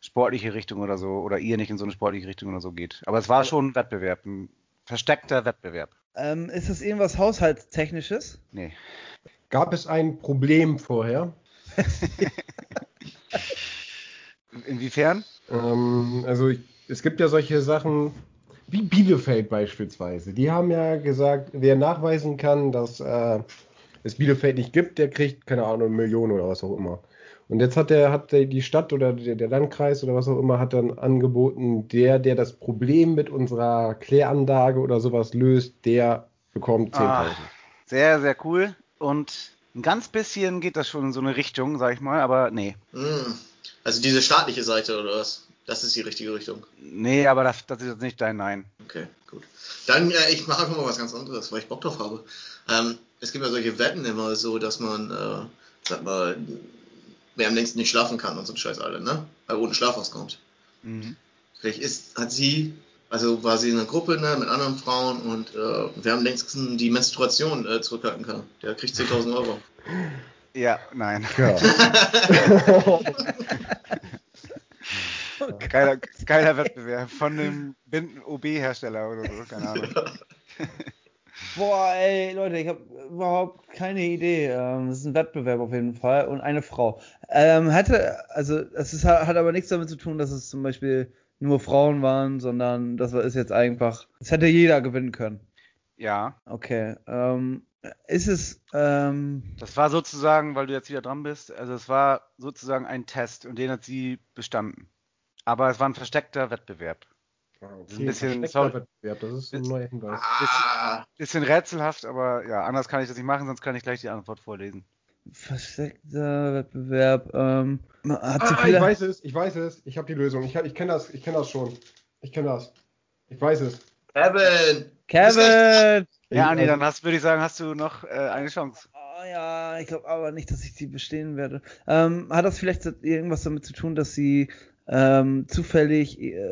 sportliche Richtung oder so, oder ihr nicht in so eine sportliche Richtung oder so geht. Aber es war schon ein Wettbewerb, ein Versteckter Wettbewerb. Ähm, ist das irgendwas Haushaltstechnisches? Nee. Gab es ein Problem vorher? *laughs* Inwiefern? Ähm, also ich, es gibt ja solche Sachen wie Bielefeld beispielsweise. Die haben ja gesagt, wer nachweisen kann, dass äh, es Bielefeld nicht gibt, der kriegt, keine Ahnung, eine Million oder was auch immer. Und jetzt hat der, hat der, die Stadt oder der, der Landkreis oder was auch immer hat dann angeboten, der, der das Problem mit unserer Kläranlage oder sowas löst, der bekommt 10.000. Ah, sehr, sehr cool. Und ein ganz bisschen geht das schon in so eine Richtung, sag ich mal, aber nee. Hm. Also diese staatliche Seite oder was? Das ist die richtige Richtung. Nee, aber das, das ist jetzt nicht dein Nein. Okay, gut. Dann, äh, ich mache einfach mal was ganz anderes, weil ich Bock drauf habe. Ähm, es gibt ja solche Wetten immer so, dass man, äh, sag mal, wer am längsten nicht schlafen kann und so ein Scheiß alle, ne? Weil ohne Schlaf auskommt. Mhm. Vielleicht ist, hat sie, also war sie in einer Gruppe ne, mit anderen Frauen und äh, wer am längsten die Menstruation äh, zurückhalten kann, der kriegt 10.000 Euro. Ja, nein. Ja. *laughs* *laughs* *laughs* Geiler, geiler Wettbewerb von einem Binden-OB-Hersteller oder so, keine Ahnung. *laughs* Boah, ey, Leute, ich habe überhaupt keine Idee. Ähm, das ist ein Wettbewerb auf jeden Fall und eine Frau. Ähm, hatte, also, es ist, hat aber nichts damit zu tun, dass es zum Beispiel nur Frauen waren, sondern das ist jetzt einfach, es hätte jeder gewinnen können. Ja. Okay. Ähm, ist es, ähm, Das war sozusagen, weil du jetzt wieder dran bist, also es war sozusagen ein Test und den hat sie bestanden. Aber es war ein versteckter Wettbewerb. Okay, Ein bisschen- versteckter sorry. Wettbewerb, das ist ein neuer Hinweis. Ah, Bisschen rätselhaft, aber ja, anders kann ich das nicht machen, sonst kann ich gleich die Antwort vorlesen. versteckter Wettbewerb, ähm, hat sie Ah, ich weiß es, ich weiß es, ich habe die Lösung. Ich, ich kenne das, ich kenne das schon. Ich kenne das. Ich weiß es. Kevin! Kevin! Ja, nee, dann hast, würde ich sagen, hast du noch äh, eine Chance. Oh, ja, ich glaube aber nicht, dass ich die bestehen werde. Ähm, hat das vielleicht irgendwas damit zu tun, dass sie ähm, zufällig äh,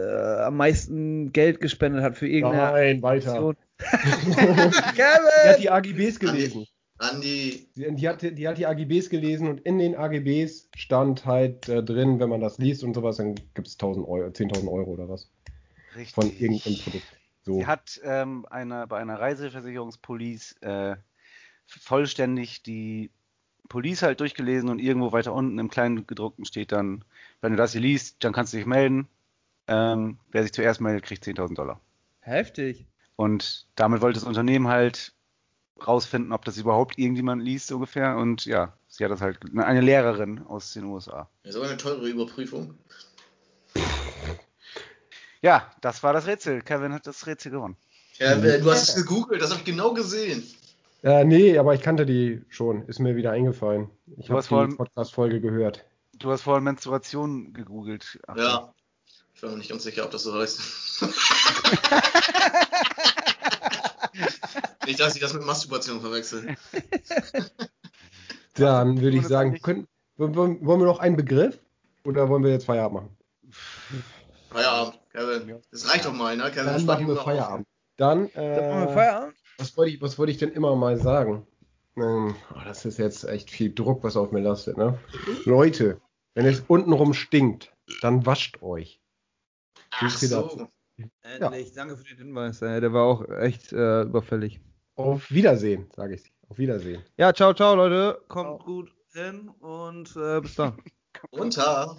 am meisten Geld gespendet hat für irgendeine Nein, weiter. Aktion? *laughs* Die Kevin! hat die AGBs gelesen. Andi, Die, die, hat, die hat die AGBs gelesen und in den AGBs stand halt äh, drin, wenn man das liest und sowas, dann gibt es 10.000 Euro, 10.000 Euro oder was Richtig. von irgendeinem Produkt. So. Sie hat ähm, eine, bei einer Reiseversicherungspolice äh, vollständig die Police halt durchgelesen und irgendwo weiter unten im kleinen gedruckten steht dann, wenn du das hier liest, dann kannst du dich melden. Ähm, wer sich zuerst meldet, kriegt 10.000 Dollar. Heftig. Und damit wollte das Unternehmen halt rausfinden, ob das überhaupt irgendjemand liest, so ungefähr. Und ja, sie hat das halt, eine Lehrerin aus den USA. das ist aber eine teure Überprüfung. Ja, das war das Rätsel. Kevin hat das Rätsel gewonnen. Kevin, du hast es gegoogelt, das habe ich genau gesehen. Äh, nee, aber ich kannte die schon. Ist mir wieder eingefallen. Ich habe die Podcast-Folge gehört. Du hast vorhin Menstruation gegoogelt. Ach, Ja. Ich war mir nicht ganz sicher, ob das so heißt. nicht, dass *laughs* ich das mit Masturbation verwechsel. *laughs* Dann würde ich sagen, können, wollen, wir noch einen Begriff? Oder wollen wir jetzt Feierabend machen? Feierabend, Kevin. Das reicht doch mal, ne? Kevin, Dann machen wir Feierabend. Dann, Dann machen wir äh, Feierabend. was wollte ich, was wollte ich denn immer mal sagen? Ähm, oh, das ist jetzt echt viel Druck, was auf mir lastet, ne? Leute, wenn es untenrum stinkt, dann wascht euch. Ach so. Endlich, danke für den Hinweis. Äh, der war auch echt äh, überfällig. Auf Wiedersehen, sage ich. Auf Wiedersehen. Ja, ciao, ciao, Leute. Kommt gut hin und äh, bis dann. *laughs* Runter.